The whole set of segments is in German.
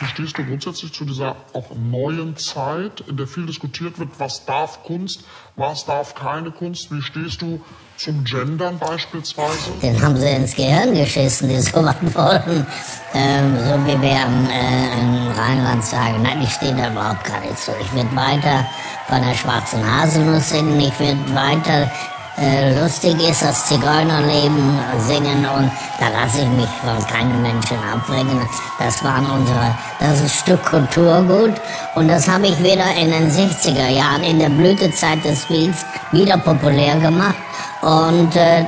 Wie stehst du grundsätzlich zu dieser auch neuen Zeit, in der viel diskutiert wird, was darf Kunst, was darf keine Kunst? Wie stehst du zum Gendern beispielsweise? Den haben sie ins Gehirn geschissen, die sowas wollen. Ähm, so wie wir im, äh, im Rheinland sagen. Nein, ich stehe da überhaupt gar nicht zu. Ich werde weiter von der schwarzen Haselnuss singen. Ich werde weiter äh, lustig ist, das Zigeunerleben singen und da lasse ich mich von keinem Menschen abbringen. Das waren unsere, das ist Stück Kulturgut und das habe ich wieder in den 60er Jahren in der Blütezeit des Beats wieder populär gemacht und äh,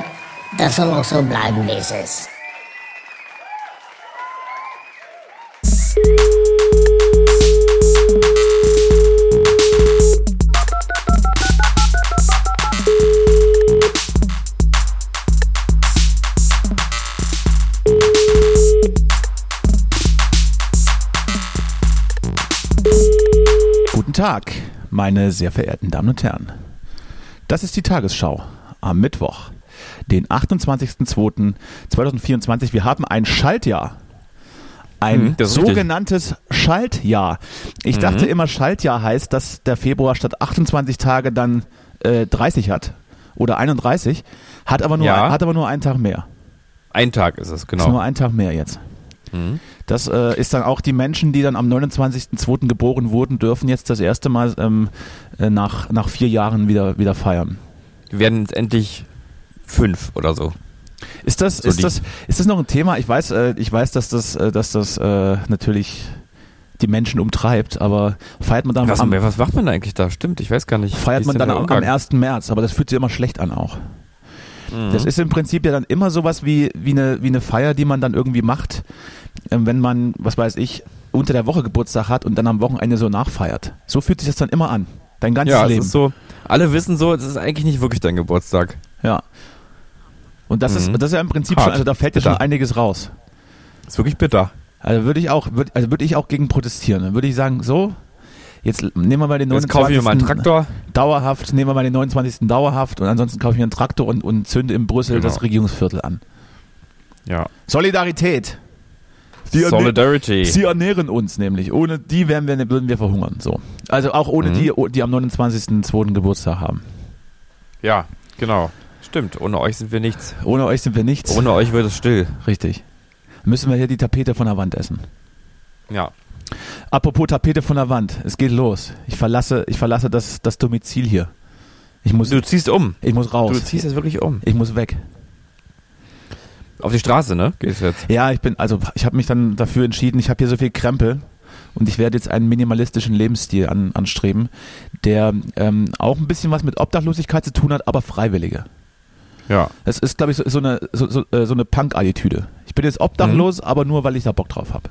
das soll auch so bleiben, wie es ist. Tag, meine sehr verehrten Damen und Herren. Das ist die Tagesschau am Mittwoch, den 28.02.2024. Wir haben ein Schaltjahr. Ein ist sogenanntes Schaltjahr. Ich Mhm. dachte immer, Schaltjahr heißt, dass der Februar statt 28 Tage dann äh, 30 hat oder 31, hat aber nur, Ja. hat aber nur einen Tag mehr. Ein Tag ist es, Ist genau. nur ein Tag mehr jetzt. Mhm. Das äh, ist dann auch die Menschen, die dann am 29.02. geboren wurden, dürfen jetzt das erste Mal ähm, äh, nach, nach vier Jahren wieder, wieder feiern. Wir werden jetzt endlich fünf oder so. Ist das, So ist das, ist das noch ein Thema? Ich weiß, äh, ich weiß, dass das, äh, dass das äh, natürlich die Menschen umtreibt, aber feiert man dann Was, am, was macht man da eigentlich da? Stimmt, ich weiß gar nicht. Feiert man dann am, am Umgang? 1. März, aber das fühlt sich immer schlecht an auch. Mhm. Das ist im Prinzip ja dann immer sowas wie, wie, eine, wie eine Feier, die man dann irgendwie macht, wenn man, was weiß ich, unter der Woche Geburtstag hat und dann am Wochenende so nachfeiert. So fühlt sich das dann immer an. Dein ganzes ja, Leben. ist so, alle wissen so, es ist eigentlich nicht wirklich dein Geburtstag. Ja. Und das, Mhm. ist, das ist ja im Prinzip Hart. schon, also da fällt ja Bitter. schon einiges raus. Ist wirklich bitter. Also würde ich auch, würd, also würde ich auch gegen protestieren. Dann würde ich sagen, so, jetzt nehmen wir mal den Jetzt 29. kaufe ich mir mal einen Traktor. Dauerhaft, nehmen wir mal den 29. dauerhaft und ansonsten kaufe ich mir einen Traktor und, und zünde in Brüssel Genau. das Regierungsviertel an. Ja. Solidarität. Die, Solidarity. sie ernähren uns nämlich. Ohne die wären wir, würden wir verhungern. So. Also auch ohne Mhm. die, die am 29.02. Geburtstag haben. Ja, genau. Stimmt, ohne euch sind wir nichts. Ohne euch sind wir nichts. Ohne euch wird es still. Richtig. Müssen wir hier die Tapete von der Wand essen. Ja. Apropos Tapete von der Wand, es geht los. Ich verlasse, ich verlasse das, das Domizil hier. Ich muss, Du ziehst um. ich muss raus. Du ziehst jetzt wirklich um. ich muss weg. Auf die Straße, ne? Gehst jetzt. Ja, ich bin, also ich habe mich dann dafür entschieden, ich habe hier so viel Krempel und ich werde jetzt einen minimalistischen Lebensstil an, anstreben, der ähm, auch ein bisschen was mit Obdachlosigkeit zu tun hat, aber freiwillige. Ja. Das ist, glaube ich, so, so eine, so, so, äh, so eine Punk-Attitüde. Ich bin jetzt obdachlos, aber nur, weil ich da Bock drauf habe.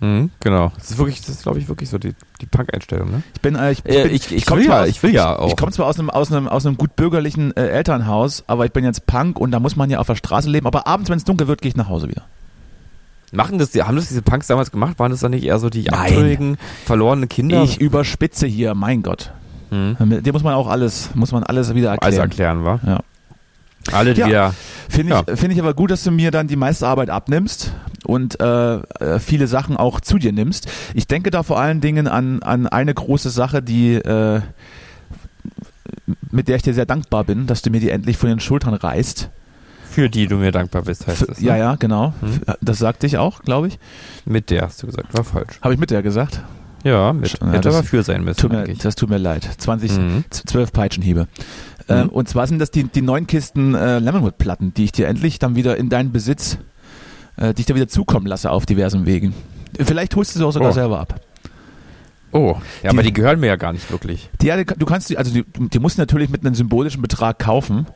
Mhm, genau. Das ist wirklich, das ist, glaube ich, wirklich so die, die Punk-Einstellung, ne? Ich bin, äh, ich, Äh, bin, ich- ich komm will zwar ja- ich will ja auch. Ich komme zwar aus einem, aus einem, aus einem gut bürgerlichen äh, Elternhaus, aber ich bin jetzt Punk und da muss man ja auf der Straße leben. Aber abends, wenn es dunkel wird, gehe ich nach Hause wieder. Machen das, die- haben das diese Punks damals gemacht? Waren das dann nicht eher so die abtrünnigen, verlorenen Kinder? Ich überspitze hier, mein Gott. hm. Dir muss man auch alles, muss man alles wieder Alles erklären. erklären, wa? Ja. Alle, die Ja. wieder. Finde ich, Ja. finde ich aber gut, dass du mir dann die meiste Arbeit abnimmst und äh, äh, viele Sachen auch zu dir nimmst. Ich denke da vor allen Dingen an, an eine große Sache, die äh, mit der ich dir sehr dankbar bin, dass du mir die endlich von den Schultern reißt. Für die du mir dankbar bist, heißt F- es. Ne? Ja, ja, genau. Hm. Das sagte ich auch, glaube ich. Mit der hast du gesagt, war falsch. Habe ich mit der gesagt? Ja, mit. Ja, Hätte das- aber für sein müssen, Tut mir, das tut mir leid. 20, Mhm. z- 12 Peitschenhiebe. Ähm, Mhm. und zwar sind das die, die neun Kisten äh, Lemonwood-Platten, die ich dir endlich dann wieder in deinen Besitz, äh, die ich dir wieder zukommen lasse auf diversen Wegen. Vielleicht holst du sie auch sogar Oh. selber ab. Oh, ja, Die- aber die gehören mir ja gar nicht wirklich. Die, ja, du kannst die, also die, die musst du natürlich mit einem symbolischen Betrag kaufen.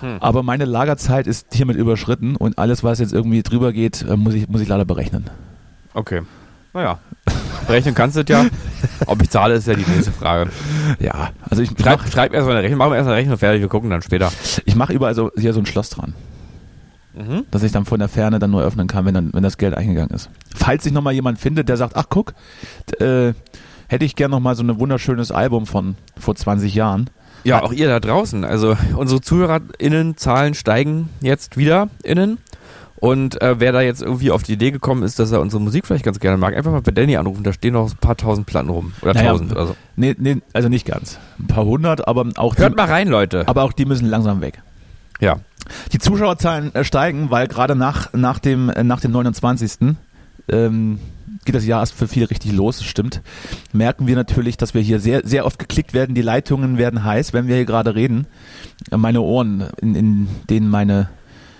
Hm. Aber meine Lagerzeit ist hiermit überschritten und alles, was jetzt irgendwie drüber geht, äh, muss ich, muss ich leider berechnen. Okay. Naja. Berechnen kannst du es ja. Ob ich zahle, ist ja die nächste Frage. Ja, also ich Schreib, mache schreib erstmal eine Rechnung, machen wir erst eine Rechnung fertig, wir gucken dann später. ich mach überall so, hier so ein Schloss dran. Mhm. dass ich dann von der Ferne dann nur öffnen kann, wenn, dann, wenn das Geld eingegangen ist. Falls sich nochmal jemand findet, der sagt, ach guck, äh, hätte ich gern nochmal so ein wunderschönes Album von vor 20 Jahren. Ja, auch ihr da draußen. Also unsere ZuhörerInnen-Zahlen steigen jetzt wieder innen. Und äh, wer da jetzt irgendwie auf die Idee gekommen ist, dass er unsere Musik vielleicht ganz gerne mag, einfach mal bei Danny anrufen, da stehen noch ein paar tausend Platten rum. Oder Naja, tausend oder so. Nee, nee, also nicht ganz. Ein paar hundert, aber auch Hört die, mal rein, Leute. aber auch die müssen langsam weg. Ja. Die Zuschauerzahlen äh, steigen, weil gerade nach, nach, dem, äh, nach dem 29. Ähm, geht das Jahr erst für viele richtig los, das stimmt. Merken wir natürlich, dass wir hier sehr, sehr oft geklickt werden. Die Leitungen werden heiß, wenn wir hier gerade reden. Äh, Meine Ohren, in, in denen meine,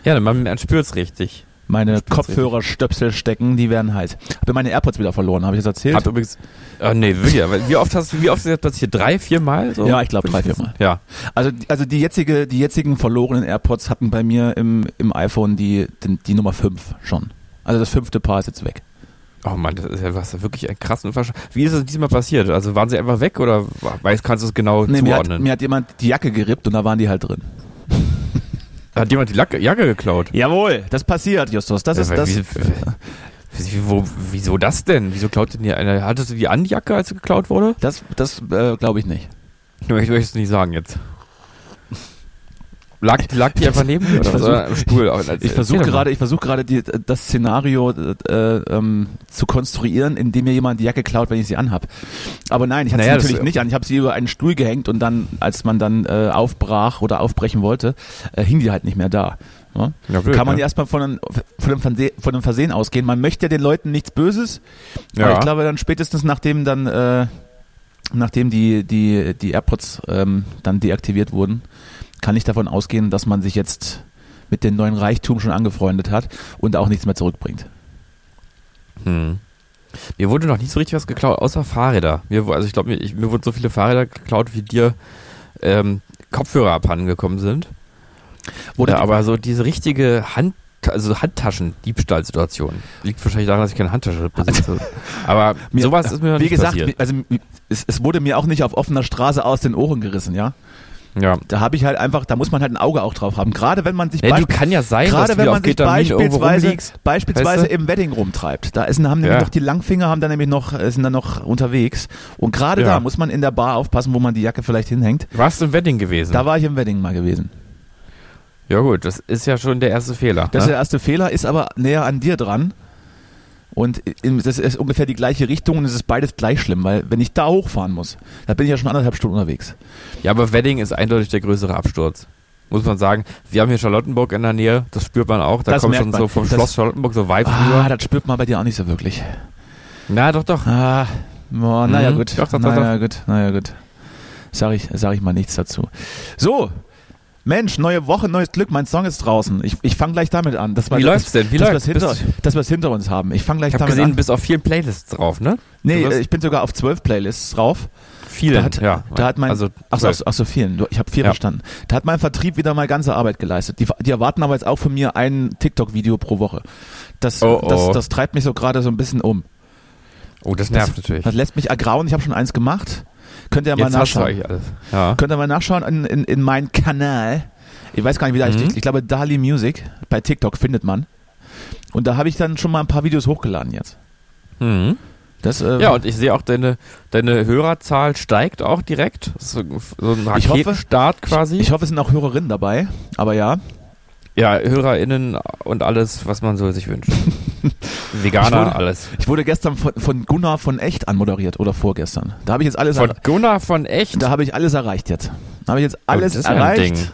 Ja, man, man spürt's richtig. meine. Kopfhörerstöpsel stecken, die werden heiß. Habe meine AirPods wieder verloren, habe ich das erzählt? Hab übrigens. Oh, nee, wirklich. aber Wie oft hast du, wie oft ist das passiert? Drei, vier Mal? So? Ja, ich glaube drei, vier Mal. Ja. Also, also die jetzige, die jetzigen verlorenen AirPods hatten bei mir im, im iPhone die, die, die Nummer 5 schon. Also das fünfte Paar ist jetzt weg. Oh Mann, das ist ja was wirklich ein krassen Versch Wie ist es diesmal passiert? Also waren sie einfach weg oder weiß, kannst du es genau Nee, mir, hat, zuordnen? mir hat jemand die Jacke gerippt und da waren die halt drin. Hat jemand die Lacke, Jacke geklaut? Jawohl, das passiert, Justus. Das ist Ja, das. wie- wo, wieso das denn? Wieso klaut denn hier einer? Hattest du die an, die Jacke, als sie geklaut wurde? Das, das äh, glaube ich nicht. Ich möchte es nicht sagen jetzt. Lag, lag die einfach neben? Ich Oder versuch- am Stuhl? Ich versuche gerade, ich versuche gerade die, das Szenario äh, ähm, zu konstruieren, indem mir jemand die Jacke klaut, wenn ich sie anhab. Aber nein, ich hatte Naja, sie natürlich nicht an. Ich habe sie über einen Stuhl gehängt und dann, als man dann äh, aufbrach oder aufbrechen wollte, äh, hing die halt nicht mehr da. Ja? Ja, blöd, Kann man ne? ja erstmal von einem, von, einem Verse von einem Versehen ausgehen. Man möchte ja den Leuten nichts Böses, aber Ja. ich glaube dann spätestens nachdem dann, äh, nachdem die, die, die AirPods ähm, dann deaktiviert wurden, kann ich davon ausgehen, dass man sich jetzt mit dem neuen Reichtum schon angefreundet hat und auch nichts mehr zurückbringt. Hm. Mir wurde noch nicht so richtig was geklaut, außer Fahrräder. Mir, also ich glaube, mir, mir wurden so viele Fahrräder geklaut, wie dir ähm, Kopfhörer abhanden gekommen sind. Wurde ja, aber so diese richtige Hand, also Handtaschen-Diebstahlsituation. Liegt wahrscheinlich daran, dass ich keine Handtasche besitze. aber Mir- sowas ist mir noch Wie nicht gesagt, passiert. also es, es wurde mir auch nicht auf offener Straße aus den Ohren gerissen, ja. Ja. Da habe ich halt einfach, da muss man halt ein Auge auch drauf haben. Gerade wenn man sich Ja, beisp- ja sein, gerade wenn man sich beispielsweise, beispielsweise weißt du? im Wedding rumtreibt. Da ist, haben nämlich Ja. noch die Langfinger, haben dann nämlich noch, sind dann noch unterwegs. Und gerade Ja. da muss man in der Bar aufpassen, wo man die Jacke vielleicht hinhängt. Warst du im Wedding gewesen? Da war ich im Wedding mal gewesen. ja gut, das ist ja schon der erste Fehler. Das ist ne? der erste Fehler, ist aber näher an dir dran. Und das ist ungefähr die gleiche Richtung und es ist beides gleich schlimm, weil wenn ich da hochfahren muss, da bin ich ja schon anderthalb Stunden unterwegs. Ja, aber Wedding ist eindeutig der größere Absturz. Muss man sagen. Wir haben hier Charlottenburg in der Nähe, das spürt man auch. Da Das kommt schon man. so vom Das- Schloss Charlottenburg so Vibes Ah, rüber. das spürt man bei dir auch nicht so wirklich. Na, doch, doch. Ah, boah, naja Mhm. gut. Doch, doch, doch, naja gut, naja gut. Sag ich, sag ich mal nichts dazu. So, Mensch, neue Woche, neues Glück, mein Song ist draußen. Ich, ich fange gleich damit an. Dass wir, Wie läuft's denn? Wie dass läuft's? hinter, dass wir es hinter uns haben. Ich fange gleich Ich habe damit gesehen, du an. bist auf vielen Playlists drauf, ne? Nee, du ich bin sogar auf zwölf Playlists drauf. Viele. Da hat, ja. da hat mein, also, ach, so, ach, so, vielen. Du- Ich habe vier Ja. verstanden. Da hat mein Vertrieb wieder mal ganze Arbeit geleistet. Die, die erwarten aber jetzt auch von mir ein TikTok-Video pro Woche. Das, Oh, oh. das, das treibt mich so gerade so ein bisschen um. oh, das nervt natürlich. Das lässt mich ergrauen. Ich habe schon eins gemacht. Könnt ihr mal Jetzt nachschauen. Ja. Könnt ihr mal nachschauen in, in, in meinen Kanal. Ich weiß gar nicht, wie der heißt. Mhm. Ich, ich glaube, Dali Music. Bei TikTok findet man. Und da habe ich dann schon mal ein paar Videos hochgeladen jetzt. Mhm. Das, äh, Ja, und ich sehe auch, deine, deine Hörerzahl steigt auch direkt. So, so ein Ich hoffe- Raketenstart quasi. ich hoffe, es sind auch Hörerinnen dabei. Aber ja. ja, HörerInnen und alles, was man so sich wünscht. Ich Veganer, wurde- alles. Ich wurde gestern von, von Gunnar von Echt anmoderiert oder vorgestern. Da habe ich jetzt alles, Von Gunnar von Echt. da habe ich alles erreicht jetzt. Da habe ich jetzt alles ist ja ein erreicht.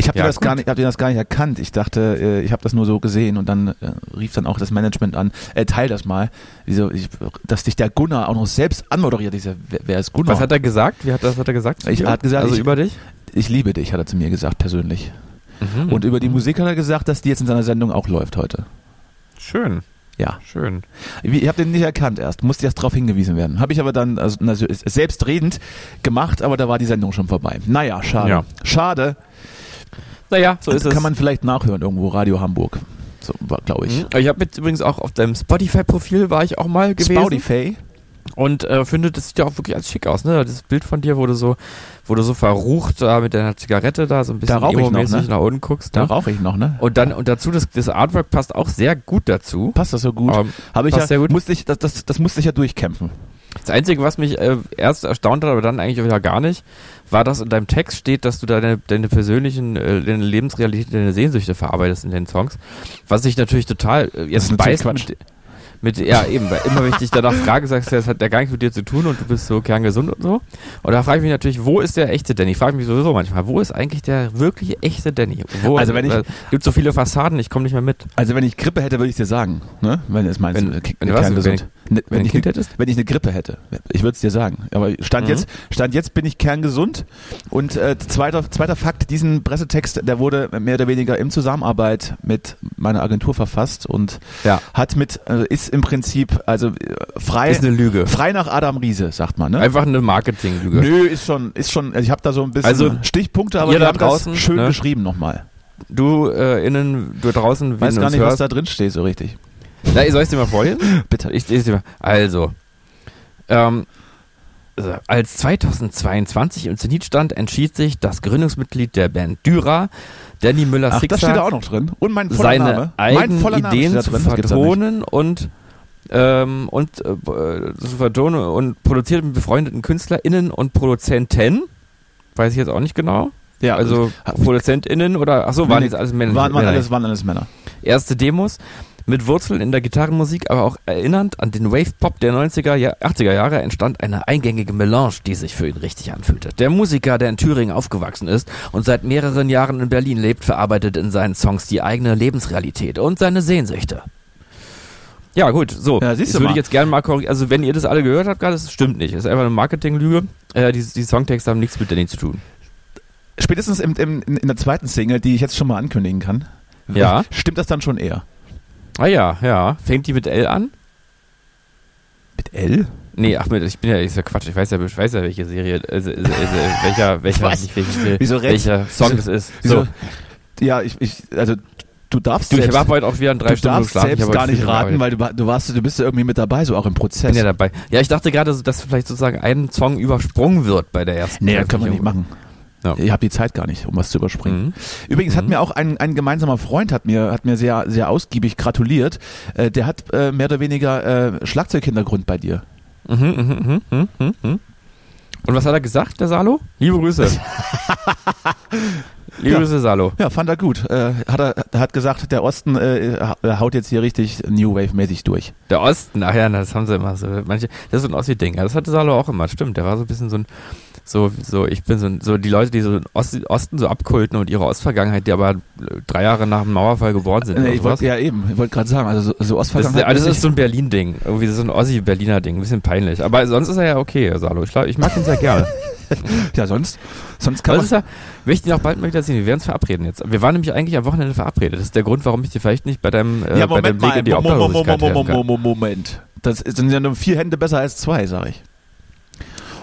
Ich habe Ja, das gar nicht, hab dir das gar nicht erkannt. Ich dachte, äh, ich habe das nur so gesehen und dann äh, rief dann auch das Management an, äh, teil das mal. Wieso, ich, dass dich der Gunnar auch noch selbst anmoderiert. Ich sag, wer, wer ist Gunnar? Was hat er gesagt? Wie hat das hat er gesagt? Ich- hat gesagt, also ich- über dich? ich liebe dich, hat er zu mir gesagt, persönlich. Mhm. Und über die Musik hat er gesagt, dass die jetzt in seiner Sendung auch läuft heute. Schön, Ja. schön. Wie- Ich habe den nicht erkannt erst, musste erst darauf hingewiesen werden. Habe ich aber dann also, also, selbstredend gemacht, aber da war die Sendung schon vorbei. Naja, schade. Ja. Schade. Naja, so ist es. Kann man vielleicht nachhören irgendwo, Radio Hamburg. So, glaube ich. Mhm. Ich habe jetzt übrigens auch auf deinem Spotify-Profil war ich auch mal gewesen. Spotify. Und äh, finde, das sieht ja auch wirklich als schick aus, ne? Das Bild von dir, wo du so, wo du so verrucht da mit deiner Zigarette da so ein bisschen Da emo-mäßig ne? nach unten guckst. Da Ne? rauche ich noch, ne? Und dann und dazu das, das Artwork passt auch sehr gut dazu. Passt das so gut? Ähm, Habe ich ja, sehr gut. Musste ich, das, das, das musste ich ja durchkämpfen. Das Einzige, was mich äh, erst erstaunt hat, aber dann eigentlich wieder gar nicht, war, dass in deinem Text steht, dass du deine, deine persönlichen, äh, deine Lebensrealität, deine Sehnsüchte verarbeitest in den Songs. Was ich natürlich total äh, jetzt beißt mit, mit, ja eben, weil immer wenn ich dich danach frage, sagst du, das hat ja gar nichts mit dir zu tun und du bist so kerngesund und so. Und da frage ich mich natürlich, wo ist der echte Danny? Ich frage mich sowieso manchmal, wo ist eigentlich der wirkliche echte Danny? Wo, Also wenn ich- äh, gibt so viele Fassaden, ich komme nicht mehr mit. Also wenn ich Grippe hätte, würde ich dir sagen, ne? Wenn es meinst, Wenn- wenn was? kerngesund. Wenn ich Kind ne- hättest? Wenn ich eine Grippe hätte, ich würde es dir sagen. Aber stand Mhm. jetzt, stand jetzt bin ich kerngesund. Und äh, zweiter, zweiter Fakt: Diesen Pressetext, der wurde mehr oder weniger in Zusammenarbeit mit meiner Agentur verfasst und Ja. hat mit äh, ist im Prinzip also äh, frei Ist eine Lüge. frei nach Adam Riese, sagt man. Ne? Einfach eine Marketinglüge. Nö, ist schon, ist schon. Also ich habe da so ein bisschen Also, Stichpunkte, aber ihr da draußen, schön ne? geschrieben nochmal. Du äh, innen, du draußen, wie Weiß gar nicht, was hörst. da drin steht so richtig. Na, soll ich dir mal vorlesen? Bitte. Ich lese dir mal. Also, ähm, als 2022 im Zenit stand, entschied sich das Gründungsmitglied der Band Dyra, Danny da Müller-Sixer, voller seine Name. eigenen Ideen da zu vertonen und ähm, und äh, äh, zu vertonen und produziert mit befreundeten KünstlerInnen und Produzenten. Weiß ich jetzt auch nicht genau. Ja, Also ProduzentInnen oder achso, waren jetzt alles Männer. waren, waren, alles, waren alles Männer. erste Demos mit Wurzeln in der Gitarrenmusik, aber auch erinnernd an den Wave-Pop der 90er, Ja- 80er Jahre entstand eine eingängige Melange, die sich für ihn richtig anfühlte. Der Musiker, der in Thüringen aufgewachsen ist und seit mehreren Jahren in Berlin lebt, verarbeitet in seinen Songs die eigene Lebensrealität und seine Sehnsüchte. Ja, gut, so. Ja, siehst das du würde ich jetzt gerne mal korrigieren. Also, wenn ihr das alle gehört habt gerade, das stimmt nicht. Das ist einfach eine Marketinglüge. Äh, die, die Songtexte haben nichts mit Danny zu tun. Spätestens im, im, in, der zweiten Single, die ich jetzt schon mal ankündigen kann, Ja. stimmt das dann schon eher. Ah ja, ja. Fängt die mit L an? Mit L? Nee, ach, ich bin ja, ist ja Quatsch, ich weiß ja, ich weiß ja welche Serie, äh, äh, äh, welcher, welcher, nicht welche, Wieso welcher Song wieso- das ist. Wieso? So. Ja, ich, ich, also du darfst Du, ich selbst, habe heute auch wieder in drei du Stunden darfst geschlafen. ich selbst gar nicht raten, weil du, du warst, du bist ja irgendwie mit dabei, so auch im ich Prozess. bin ja dabei. Ja, ich dachte gerade, dass vielleicht sozusagen ein Song übersprungen wird bei der ersten. nee, das können wir nicht machen. Ja. Ich habe die Zeit gar nicht, um was zu überspringen. Mhm. Übrigens hat Mhm. mir auch ein, ein gemeinsamer Freund hat mir hat mir sehr sehr ausgiebig gratuliert. Äh, der hat äh, mehr oder weniger äh, Schlagzeughintergrund bei dir. Mhm, mhm, mhm, mhm, mhm, mhm. Und was hat er gesagt, der Salo? Liebe Grüße. Liebe Ja. Grüße, Salo. Ja, fand er gut. Äh, hat er hat gesagt, der Osten äh, ha- haut jetzt hier richtig New Wave mäßig durch. Der Osten, ach ja, das haben sie immer so. Manche, das ist so ein Ossi-Ding. Das hatte Salo auch immer, stimmt. Der war so ein bisschen so ein, so, so, ich bin so, so die Leute, die so den Ost, Osten so abkulten und ihre Ostvergangenheit, die aber äh, drei Jahre nach dem Mauerfall geboren sind. Äh, oder ich wollte ja eben, ich wollte gerade sagen, also so, so das, ist, Ostvergangenheit. das ist so ein Berlin-Ding. Irgendwie so ein Ossi-Berliner-Ding. Ein bisschen peinlich. Aber sonst ist er ja okay, Salo. Ich, ich mag ihn sehr gerne. ja sonst sonst kann das man ist ja, will ich dich auch bald mal wieder sehen. Wir werden uns verabreden jetzt. Wir waren nämlich eigentlich am Wochenende verabredet. Das ist der Grund, warum ich dir vielleicht nicht bei deinem, äh, ja, bei deinem Moment Weg in die Mo- Mo- Mo- Mo- Obdachlosigkeit Mo- helfen Mo- kann. Mo- Moment. Das sind ja nur vier Hände besser als zwei, sag ich.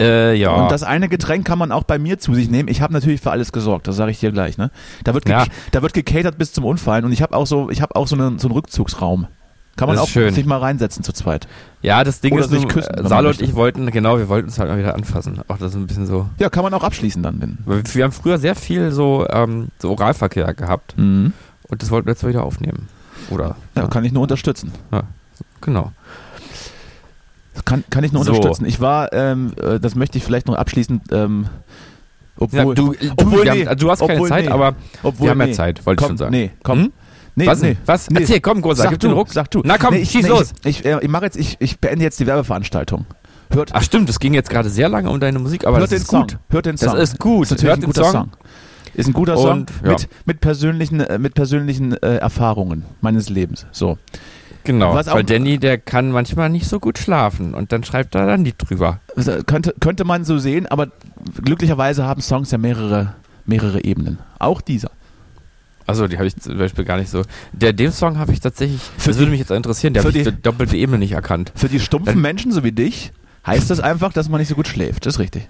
Äh, ja. Und das eine Getränk kann man auch bei mir zu sich nehmen. Ich habe natürlich für alles gesorgt, das sage ich dir gleich. Ne? Da wird Ja. da wird gecatert bis zum Unfallen und ich habe auch so ich habe auch so einen so einen Rückzugsraum. Kann man auch schön. sich mal reinsetzen zu zweit. Ja, das Ding Oder ist, sich küssen, Salo und ich wollten, genau, wir wollten uns halt mal wieder anfassen. Auch das ist ein bisschen so. Ja, kann man auch abschließen dann. Wenn. Wir haben früher sehr viel so, ähm, so Oralverkehr gehabt Mhm. und das wollten wir jetzt mal wieder aufnehmen. Oder? Ja, kann ich nur unterstützen. Genau. Kann, kann ich nur So. unterstützen. Ich war, ähm, äh, das möchte ich vielleicht noch abschließend, ähm, Ja, obwohl, du, du, obwohl, nee, haben, du hast keine Zeit, nee. aber obwohl, wir haben ja nee. Zeit, wollte ich schon sagen. Nee, komm. Hm? Nee, Was nee. Was? Nee. Erzähl, komm, Großer, Sag gib du, den Ruck. sag du. Na komm, nee, ich, schieß los. Ich, ich, äh, ich mache jetzt, ich, ich beende jetzt die Werbeveranstaltung. Hört, Ach stimmt, es ging jetzt gerade sehr lange um deine Musik, aber hört das ist Song. gut. Hört den Das Song. ist gut. Ist natürlich Hört ein den guter Song. Song. Ist ein guter Song Und, ja. mit, mit persönlichen, äh, mit persönlichen äh, Erfahrungen meines Lebens. So. Genau, Was auch- weil Danny, der kann manchmal nicht so gut schlafen und dann schreibt er dann Lied drüber. Äh, könnte, könnte man so sehen, aber glücklicherweise haben Songs ja mehrere, mehrere Ebenen. Auch dieser. Also die habe ich zum Beispiel gar nicht so. Der dem Song habe ich tatsächlich. Für das würde mich jetzt interessieren. Der habe ich die- doppelte Ebene nicht erkannt. Für die stumpfen Menschen so wie dich heißt das einfach, dass man nicht so gut schläft. Das ist richtig.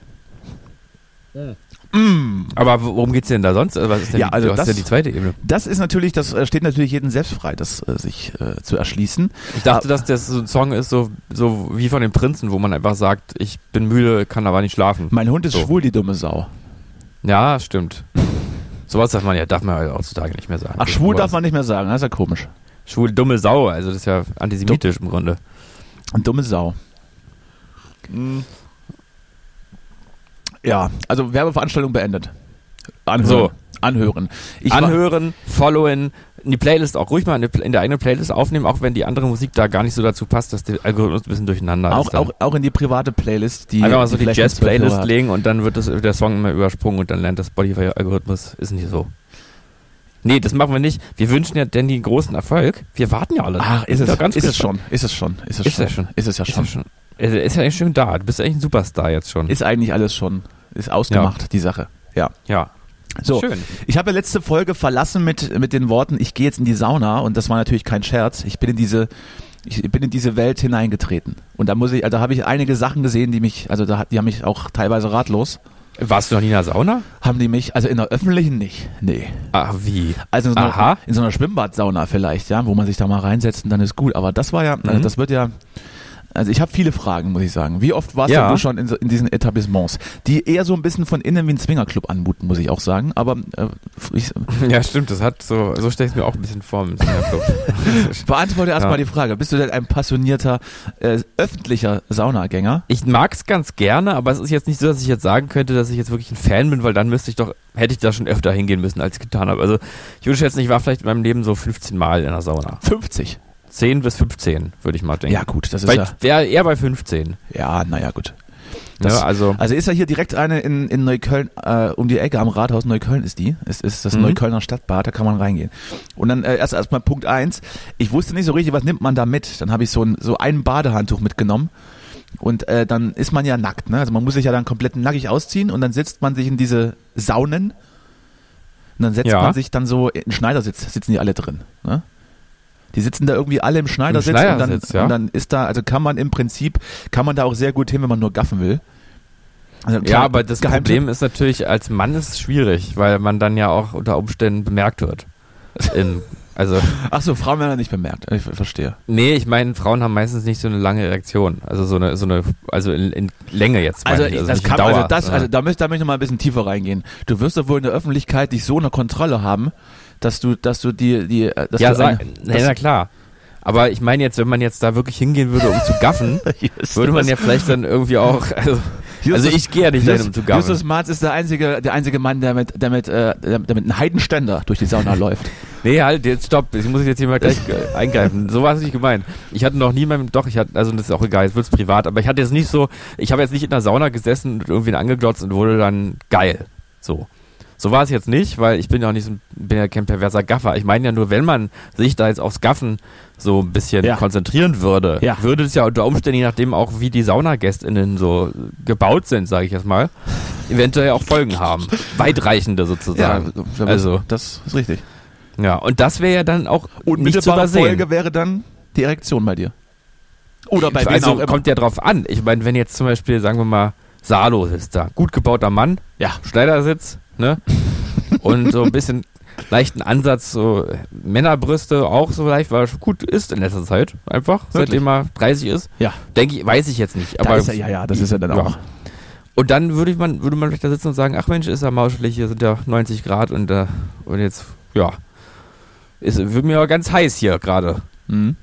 Aber worum geht's denn da sonst? Was ist denn Ja, die, also ist das- denn die zweite Ebene? Das ist natürlich, das äh, steht natürlich jedem selbst frei, das äh, sich äh, zu erschließen. Ich dachte, dass das so ein Song ist, so, so wie von den Prinzen, wo man einfach sagt, ich bin müde, kann aber nicht schlafen. Mein Hund ist So. schwul, die dumme Sau. Ja, stimmt. Sowas darf man ja, darf man heutzutage nicht mehr sagen. Ach, schwul darf man nicht mehr sagen, das ist ja komisch. Schwul, dumme Sau, also das ist ja antisemitisch im Grunde. Und dumme Sau. Ja, also Werbeveranstaltung beendet. Anhören. So. Anhören. Ich Anhören, followen, in die Playlist auch ruhig mal in, die, der eigenen Playlist aufnehmen, auch wenn die andere Musik da gar nicht so dazu passt, dass der Algorithmus ein bisschen durcheinander auch, ist. dann. auch, auch in die private Playlist, die. Einfach mal so die Hörer Jazz-Playlist legen und dann wird das, der Song immer übersprungen und dann lernt das Spotify-Algorithmus. Ist nicht so. Nee, das machen wir nicht. Wir wünschen ja Danny einen großen Erfolg. Wir warten ja alle. Ach, ist es, ist es schon, ist es schon, ist es Ist schon, er schon. ist es ja Ist schon. ja schon. Er ist ja eigentlich schon da. Du bist eigentlich ein Superstar jetzt schon. Ist eigentlich alles schon, ist ausgemacht, die Sache. Ja. ja. So, Schön. ich habe ja letzte Folge verlassen mit, mit den Worten, ich gehe jetzt in die Sauna und das war natürlich kein Scherz. Ich bin in diese, ich bin in diese Welt hineingetreten. Und da muss ich, also habe ich einige Sachen gesehen, die mich, also da, die haben mich auch teilweise ratlos. Warst du noch nie in der Sauna? Haben die mich, also in der öffentlichen nicht. Nee. Ah, wie? Also in so, Aha. einer, in so einer Schwimmbadsauna vielleicht, ja, wo man sich da mal reinsetzt und dann ist gut. Aber das war ja, also Mhm. das wird ja, also ich habe viele Fragen, muss ich sagen. Wie oft warst Ja. du schon in, so, in diesen Etablissements, die eher so ein bisschen von innen wie ein Swingerclub anmuten, muss ich auch sagen. Aber äh, ich Ja, stimmt. Das hat so, so stelle ich mir auch ein bisschen vor beantworte erstmal Ja. die Frage. Bist du denn ein passionierter äh, öffentlicher Saunagänger? Ich mag's ganz gerne, aber es ist jetzt nicht so, dass ich jetzt sagen könnte, dass ich jetzt wirklich ein Fan bin, weil dann müsste ich doch, hätte ich da schon öfter hingehen müssen, als ich getan habe. Also ich würde schätzen, ich war vielleicht in meinem Leben so 15 Mal in der Sauna. 50. 10 bis 15, würde ich mal denken. Ja gut, das ist ja, wäre eher bei 15. ja, naja gut. Ja, Das- also, Also ist ja hier direkt eine in, in Neukölln, äh, um die Ecke am Rathaus Neukölln ist die. Es ist das Mhm. Neuköllner Stadtbad, da kann man reingehen. Und dann äh, erst erstmal Punkt eins. Ich wusste nicht so richtig, was nimmt man da mit. Dann habe ich so ein, so ein Badehandtuch mitgenommen. Und äh, dann ist man ja nackt, ne? Also man muss sich ja dann komplett nackig ausziehen und dann setzt man sich in diese Saunen. Und dann setzt Ja. man sich dann so in Schneidersitz, sitzen die alle drin. Ne? Die sitzen da irgendwie alle im Schneidersitz, und, dann, Schneidersitz, ja. und dann ist da, also kann man im Prinzip, kann man da auch sehr gut hin, wenn man nur gaffen will. Also ja, aber das Geheimtipp. Problem ist natürlich, als Mann ist es schwierig, weil man dann ja auch unter Umständen bemerkt wird. In, also, Ach so, Frauen werden nicht bemerkt. Ich verstehe. nee, ich meine, Frauen haben meistens nicht so eine lange Erektion. Also so eine, so eine, also in, in Länge jetzt. Also, ich, ich, das nicht kann, also, das, also da möchte, ich noch mal ein bisschen tiefer reingehen. Du wirst doch wohl in der Öffentlichkeit dich so eine Kontrolle haben, dass du, dass du die, die, äh, dass ja, du sag, eine- na, na klar. Aber ich meine jetzt, wenn man jetzt da wirklich hingehen würde, um zu gaffen, würde man ja vielleicht dann irgendwie auch, also, also ich gehe ja nicht dahin, um zu gaffen. Justus Marz ist der einzige, der einzige Mann, der mit, der mit, äh, der, mit einem Heidenständer durch die Sauna läuft. Nee, halt, jetzt stopp. Ich muss jetzt hier mal gleich äh, eingreifen. So war es nicht gemeint. Ich hatte noch nie meinem, doch, ich hatte, also das ist auch egal, jetzt wird's privat, aber ich hatte jetzt nicht so, ich habe jetzt nicht in der Sauna gesessen und irgendwen angeglotzt und wurde dann geil. So. So war es jetzt nicht, weil ich bin ja auch nicht bin ja kein perverser Gaffer. Ich meine ja nur, wenn man sich da jetzt aufs Gaffen so ein bisschen Ja. konzentrieren würde, Ja. würde es ja unter Umständen, je nachdem auch wie die SaunagästInnen so gebaut sind, sage ich jetzt mal, eventuell auch Folgen haben. Weitreichende sozusagen. also, Also. das ist richtig. Ja, und das wäre ja dann auch nicht zu übersehen. Folge wäre dann die Erektion bei dir. Oder bei also auch kommt ja drauf an. Ich meine, wenn jetzt zum Beispiel, sagen wir mal, Salo sitzt da, gut gebauter Mann, Ja. Schneidersitz, ne? Und so ein bisschen leichten Ansatz, so Männerbrüste auch so leicht, weil er schon gut ist in letzter Zeit, einfach, seitdem er 30 ist. Ja. Denke ich, weiß ich jetzt nicht. Aber er, ja, ja, das ist ja dann auch. Und dann würde ich man, würde man vielleicht da sitzen und sagen, ach Mensch, ist er mauschelig, hier sind ja 90 Grad und, äh, und jetzt, ja, ist, wird mir aber ganz heiß hier gerade. Mhm.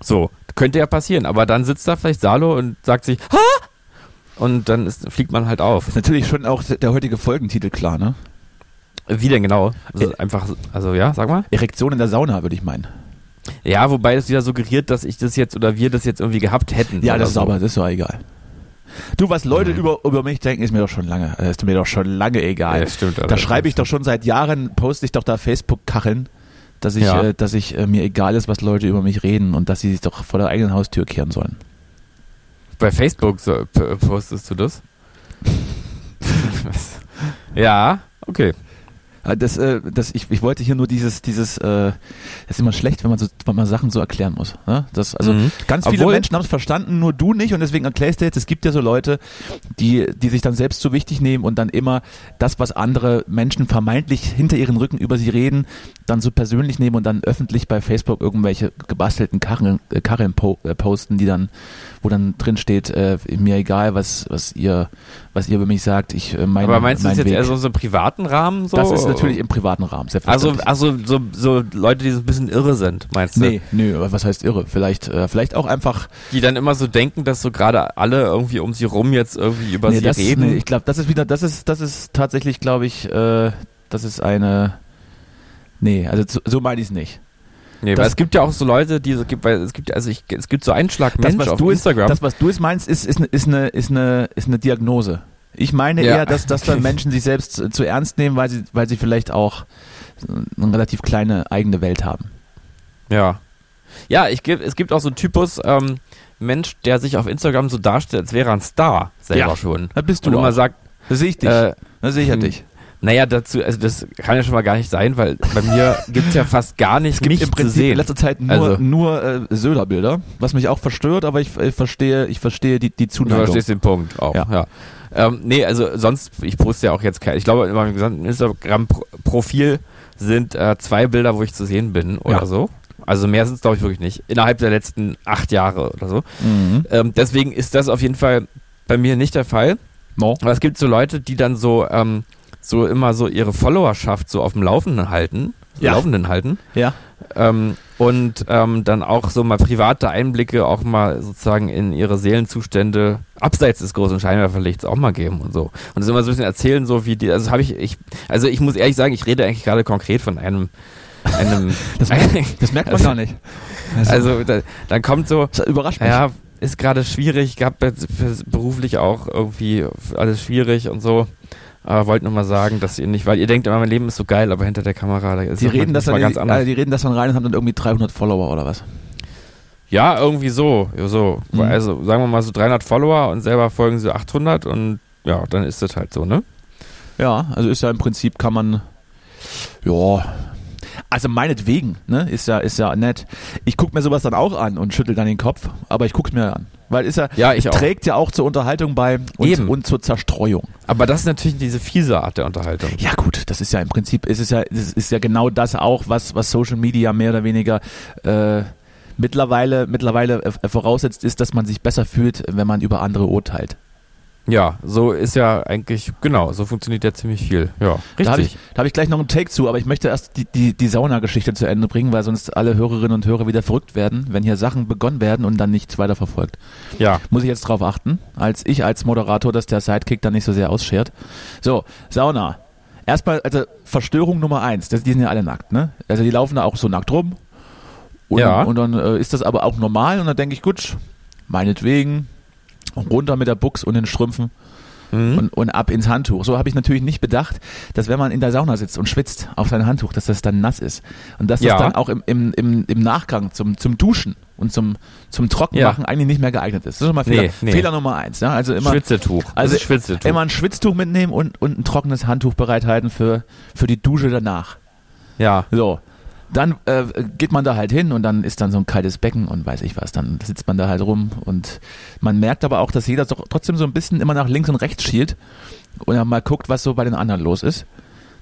So, könnte ja passieren, aber dann sitzt da vielleicht Salo und sagt sich, ha! Und dann ist, fliegt man halt auf. Ist natürlich schon auch der heutige Folgentitel klar, ne? Wie denn genau? Also Äh. einfach, also ja, sag mal. Erektion in der Sauna, würde ich meinen. Ja, wobei das wieder suggeriert, dass ich das jetzt oder wir das jetzt irgendwie gehabt hätten. Ja, das ist so. aber, das ist doch egal. Du, was Leute Mhm. über, über mich denken, ist mir doch schon lange, äh, ist mir doch schon lange egal. Ja, das stimmt. da schreibe ich doch schon seit Jahren, poste ich doch da Facebook-Kacheln, dass ich, Ja. äh, dass ich äh, mir egal ist, was Leute über mich reden und dass sie sich doch vor der eigenen Haustür kehren sollen. Bei Facebook so, postest du das? ja, okay. Äh, Das, äh, das, ich, ich wollte hier nur dieses, dieses, äh, das ist immer schlecht, wenn man so, wenn man Sachen so erklären muss. Ne? Das, also Mhm. ganz viele Obwohl- Menschen haben es verstanden, nur du nicht und deswegen erklärst du jetzt, es gibt ja so Leute, die, die sich dann selbst so wichtig nehmen und dann immer das, was andere Menschen vermeintlich hinter ihren Rücken über sie reden, dann so persönlich nehmen und dann öffentlich bei Facebook irgendwelche gebastelten Kacheln, äh, po, äh, posten, die dann, wo dann drin steht, äh, mir egal, was, was ihr, was ihr über mich sagt, ich äh, mein, Aber meinst du mein das jetzt Weg. eher so, so im privaten Rahmen so? Das ist natürlich im privaten Rahmen, Also, selbstverständlich. also so, so Leute, die so ein bisschen irre sind, meinst du? nee, nee, aber was heißt irre? Vielleicht, äh, vielleicht auch einfach. Die dann immer so denken, dass so gerade alle irgendwie um sie rum jetzt irgendwie über nee, sie das, reden. nee, ich glaube, das ist wieder, das ist, das ist tatsächlich, glaube ich, äh, das ist eine. Nee, also so, so meine ich es nicht. Nee, das- weil es gibt ja auch so Leute, die so gibt, weil es gibt, also ich, es gibt so einen Schlag Das, Mensch was auf du ist, Instagram. das, was du jetzt meinst, ist, ist, eine, ist, eine, ist, eine, ist eine Diagnose. Ich meine Ja. eher, dass, dass dann Menschen sich selbst zu, zu ernst nehmen, weil sie, weil sie vielleicht auch eine relativ kleine eigene Welt haben. Ja. Ja, ich geb, es gibt auch so einen Typus ähm, Mensch, der sich auf Instagram so darstellt, als wäre er ein Star selber Ja. schon. Da bist du Und immer sagt, Da sehe ich dich. äh, da sehe ich ja dich. Naja, dazu, also das kann ja schon mal gar nicht sein, weil bei mir gibt's ja fast gar nicht Es gibt im zu Prinzip in letzter Zeit nur, Also- nur äh, Söder-Bilder, was mich auch verstört, aber ich, ich verstehe, ich verstehe die, die Du Zuneigung. verstehst den Punkt auch, ja. Ja. Ähm, nee, also sonst, ich poste ja auch jetzt kein, ich glaube, in meinem gesamten Instagram-Profil sind äh, zwei Bilder, wo ich zu sehen bin oder Ja. so. Also mehr sind es, glaube ich, wirklich nicht. Innerhalb der letzten acht Jahre oder so. Mhm. Ähm, deswegen ist das auf jeden Fall bei mir nicht der Fall. No. Aber es gibt so Leute, die dann so, ähm, so immer so ihre Followerschaft so auf dem Laufenden halten. Ja. Laufenden halten. Ja. Ähm, und ähm, dann auch so mal private Einblicke auch mal sozusagen in ihre Seelenzustände abseits des großen Scheinwerferlichts auch mal geben und so. Und das immer so ein bisschen erzählen, so wie die, also habe ich, ich, also ich muss ehrlich sagen, ich rede eigentlich gerade konkret von einem, einem, Das, merkt- das merkt man Also- gar nicht. also da, dann kommt so, das überrascht mich. ja, ist gerade schwierig, gab beruflich auch irgendwie alles schwierig und so. Aber wollte nur mal sagen, dass ihr nicht, weil ihr denkt immer, mein Leben ist so geil, aber hinter der Kamera, da ist die reden, das dann, ganz anders. äh, die reden das dann rein und haben dann irgendwie 300 Follower oder was. Ja, irgendwie so. So. Mhm. Also sagen wir mal so 300 Follower und selber folgen sie 800 und ja, dann ist das halt so, ne? Ja, also ist ja im Prinzip kann man, ja, also meinetwegen, ne, ist ja, ist ja nett. Ich gucke mir sowas dann auch an und schüttel dann den Kopf, aber ich gucke mir an. Weil ist ja, Ja, ich es auch. trägt ja auch zur Unterhaltung bei und, und zur Zerstreuung. Aber das ist natürlich diese fiese Art der Unterhaltung. Ja gut, das ist ja im Prinzip, ist es ja, es ist ja genau das auch, was, was Social Media mehr oder weniger äh, mittlerweile, mittlerweile äh, voraussetzt, ist, dass man sich besser fühlt, wenn man über andere urteilt. Ja, so ist ja eigentlich, genau, so funktioniert ja ziemlich viel. Ja, Da habe richtig. ich, da hab ich gleich noch einen Take zu, aber ich möchte erst die, die, die Sauna-Geschichte zu Ende bringen, weil sonst alle Hörerinnen und Hörer wieder verrückt werden, wenn hier Sachen begonnen werden und dann nichts weiter verfolgt. Ja, Muss ich jetzt drauf achten, als ich als Moderator, dass der Sidekick dann nicht so sehr ausschert. So, Sauna. Erstmal, also Verstörung Nummer eins, das, die sind ja alle nackt, ne? Also die laufen da auch so nackt rum. Und, Ja. und dann äh, ist das aber auch normal und dann denke ich, gut, meinetwegen, runter mit der Buchs und den Strümpfen mhm. und, und ab ins Handtuch. So habe ich natürlich nicht bedacht, dass wenn man in der Sauna sitzt und schwitzt auf sein Handtuch, dass das dann nass ist. Und dass Ja. das dann auch im, im, im, im Nachgang zum, zum Duschen und zum, zum Trockenmachen eigentlich nicht mehr geeignet ist. Das ist schon mal Fehler, Nee, nee. Fehler Nummer eins. Ja? Also immer, Schwitzetuch. Also Schwitzetuch. immer ein Schwitztuch mitnehmen und, und ein trockenes Handtuch bereithalten für, für die Dusche danach. ja. So. Dann äh, geht man da halt hin und dann ist dann so ein kaltes Becken und weiß ich was. Dann sitzt man da halt rum und man merkt aber auch, dass jeder so, trotzdem so ein bisschen immer nach links und rechts schielt und dann mal guckt, was so bei den anderen los ist.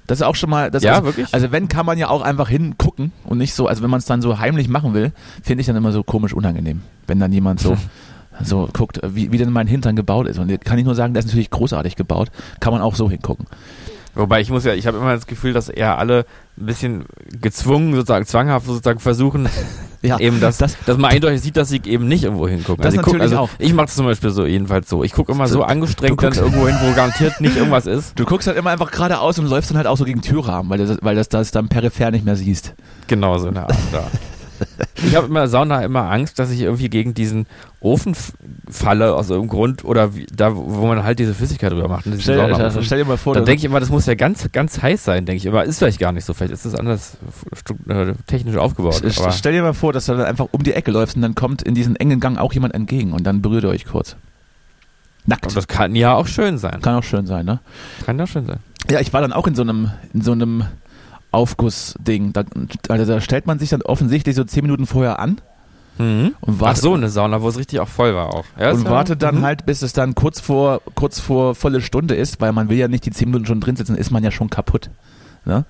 Das ist auch schon mal, das Ja, ist, wirklich? Also wenn kann man ja auch einfach hingucken und nicht so, also wenn man es dann so heimlich machen will, finde ich dann immer so komisch unangenehm, wenn dann jemand so so guckt, wie, wie denn mein Hintern gebaut ist. Und kann ich nur sagen, der ist natürlich großartig gebaut, kann man auch so hingucken. Wobei ich muss ja, ich habe immer das Gefühl, dass eher alle ein bisschen gezwungen, sozusagen zwanghaft sozusagen versuchen, Ja, eben das, das- dass man eindeutig sieht, dass sie eben nicht irgendwo hingucken. Das ich guck, natürlich also auch. Ich mache das zum Beispiel so jedenfalls so. Ich gucke immer so Du- angestrengt dann irgendwo hin, wo garantiert nicht irgendwas ist. Du guckst halt immer einfach geradeaus und läufst dann halt auch so gegen Türrahmen, weil das, weil das, das dann peripher nicht mehr siehst. Genau so eine Art da. Ich habe immer Sauna immer Angst, dass ich irgendwie gegen diesen Ofen falle aus irgendeinem Grund oder wie, da, wo man halt diese Flüssigkeit drüber macht. ne, Stell, Saunaofen. stell dir mal vor, Dann denke ich immer, das muss ja ganz, ganz heiß sein, denke ich. Aber ist vielleicht gar nicht so. Vielleicht ist das anders äh, technisch aufgebaut. st- stell dir mal vor, dass du dann einfach um die Ecke läufst und dann kommt in diesen engen Gang auch jemand entgegen und dann berührt ihr euch kurz. Nackt. und das kann ja auch schön sein. Kann auch schön sein, ne? Kann ja schön sein. Ja, ich war dann auch in so einem, in so einem Aufgussding. Da, also da stellt man sich dann offensichtlich so zehn Minuten vorher an Mhm. und Ach wartet, so, eine Sauna, wo es richtig auch voll war auch. Ja, und wartet dann mhm. halt, bis es dann kurz vor, kurz vor volle Stunde ist, weil man will ja nicht die zehn Minuten schon drin sitzen, ist man ja schon kaputt. Ne?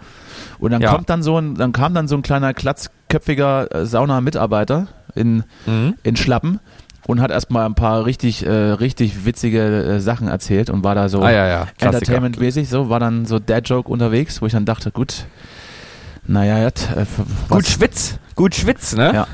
Und dann Ja. kommt dann so ein, dann kam dann so ein kleiner klatzköpfiger äh, Sauna-Mitarbeiter in, Mhm. in Schlappen und hat erstmal ein paar richtig, äh, richtig witzige äh, Sachen erzählt und war da so Ah, ja, ja. Entertainment-mäßig, so, war dann so Dad-Joke unterwegs, wo ich dann dachte, gut, naja, jetzt, äh, Gut Schwitz. Gut Schwitz, ne? ja.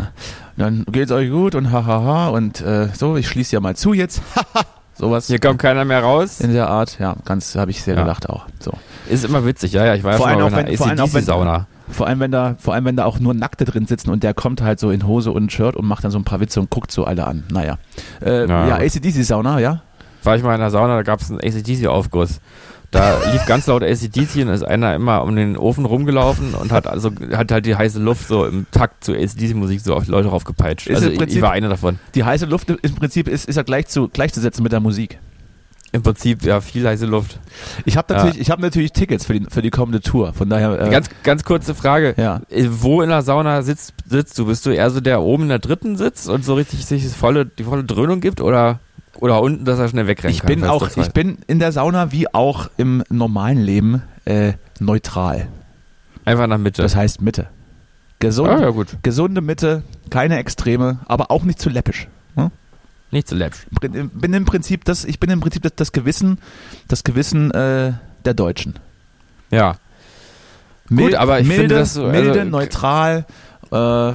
Dann geht's euch gut und hahaha und äh, so, ich schließe ja mal zu jetzt. Sowas Hier kommt keiner mehr raus. in der Art, ja, ganz habe ich sehr Ja. gelacht auch. So. Ist immer witzig, ja, ja. Ich war ja Vor schon allem mal auch bei wenn- vor allem einer auch wenn- ACDC-Sauna. Vor allem, wenn da, vor allem, wenn da auch nur Nackte drin sitzen und der kommt halt so in Hose und Shirt und macht dann so ein paar Witze und guckt so alle an. Naja. Äh, Ja. ja, ACDC-Sauna, ja. War ich mal in der Sauna, da gab es einen ACDC-Aufguss. Da lief ganz laut ACDC und ist einer immer um den Ofen rumgelaufen und hat also hat halt die heiße Luft so im Takt zu ACDC-Musik so auf die Leute draufgepeitscht. Ist Also im ich, Prinzip- ich war einer davon. Die heiße Luft im Prinzip ist, ist ja gleich zu, gleichzusetzen mit der Musik. Im Prinzip, ja, viel heiße Luft. Ich habe natürlich, ich hab natürlich Tickets für die, für die kommende Tour. Von daher. Äh, Ganz, ganz kurze Frage. Ja. Äh, Wo in der Sauna sitzt, sitzt du? Bist du eher so der oben in der dritten sitzt und so richtig sich das volle, die volle Dröhnung gibt oder, oder unten, dass er schnell wegrennen ich kann? bin falls auch, ich bin in der Sauna wie auch im normalen Leben äh, neutral. Einfach nach Mitte. Das heißt Mitte. Gesund, ah, ja, gut. Gesunde Mitte, keine Extreme, aber auch nicht zu läppisch. Hm? Nicht zu läppsch. Bin im Prinzip das, ich bin im Prinzip das, das Gewissen, das Gewissen äh, der Deutschen. Ja. Mild- aber ich milde, finde das so- milde, also- neutral, äh,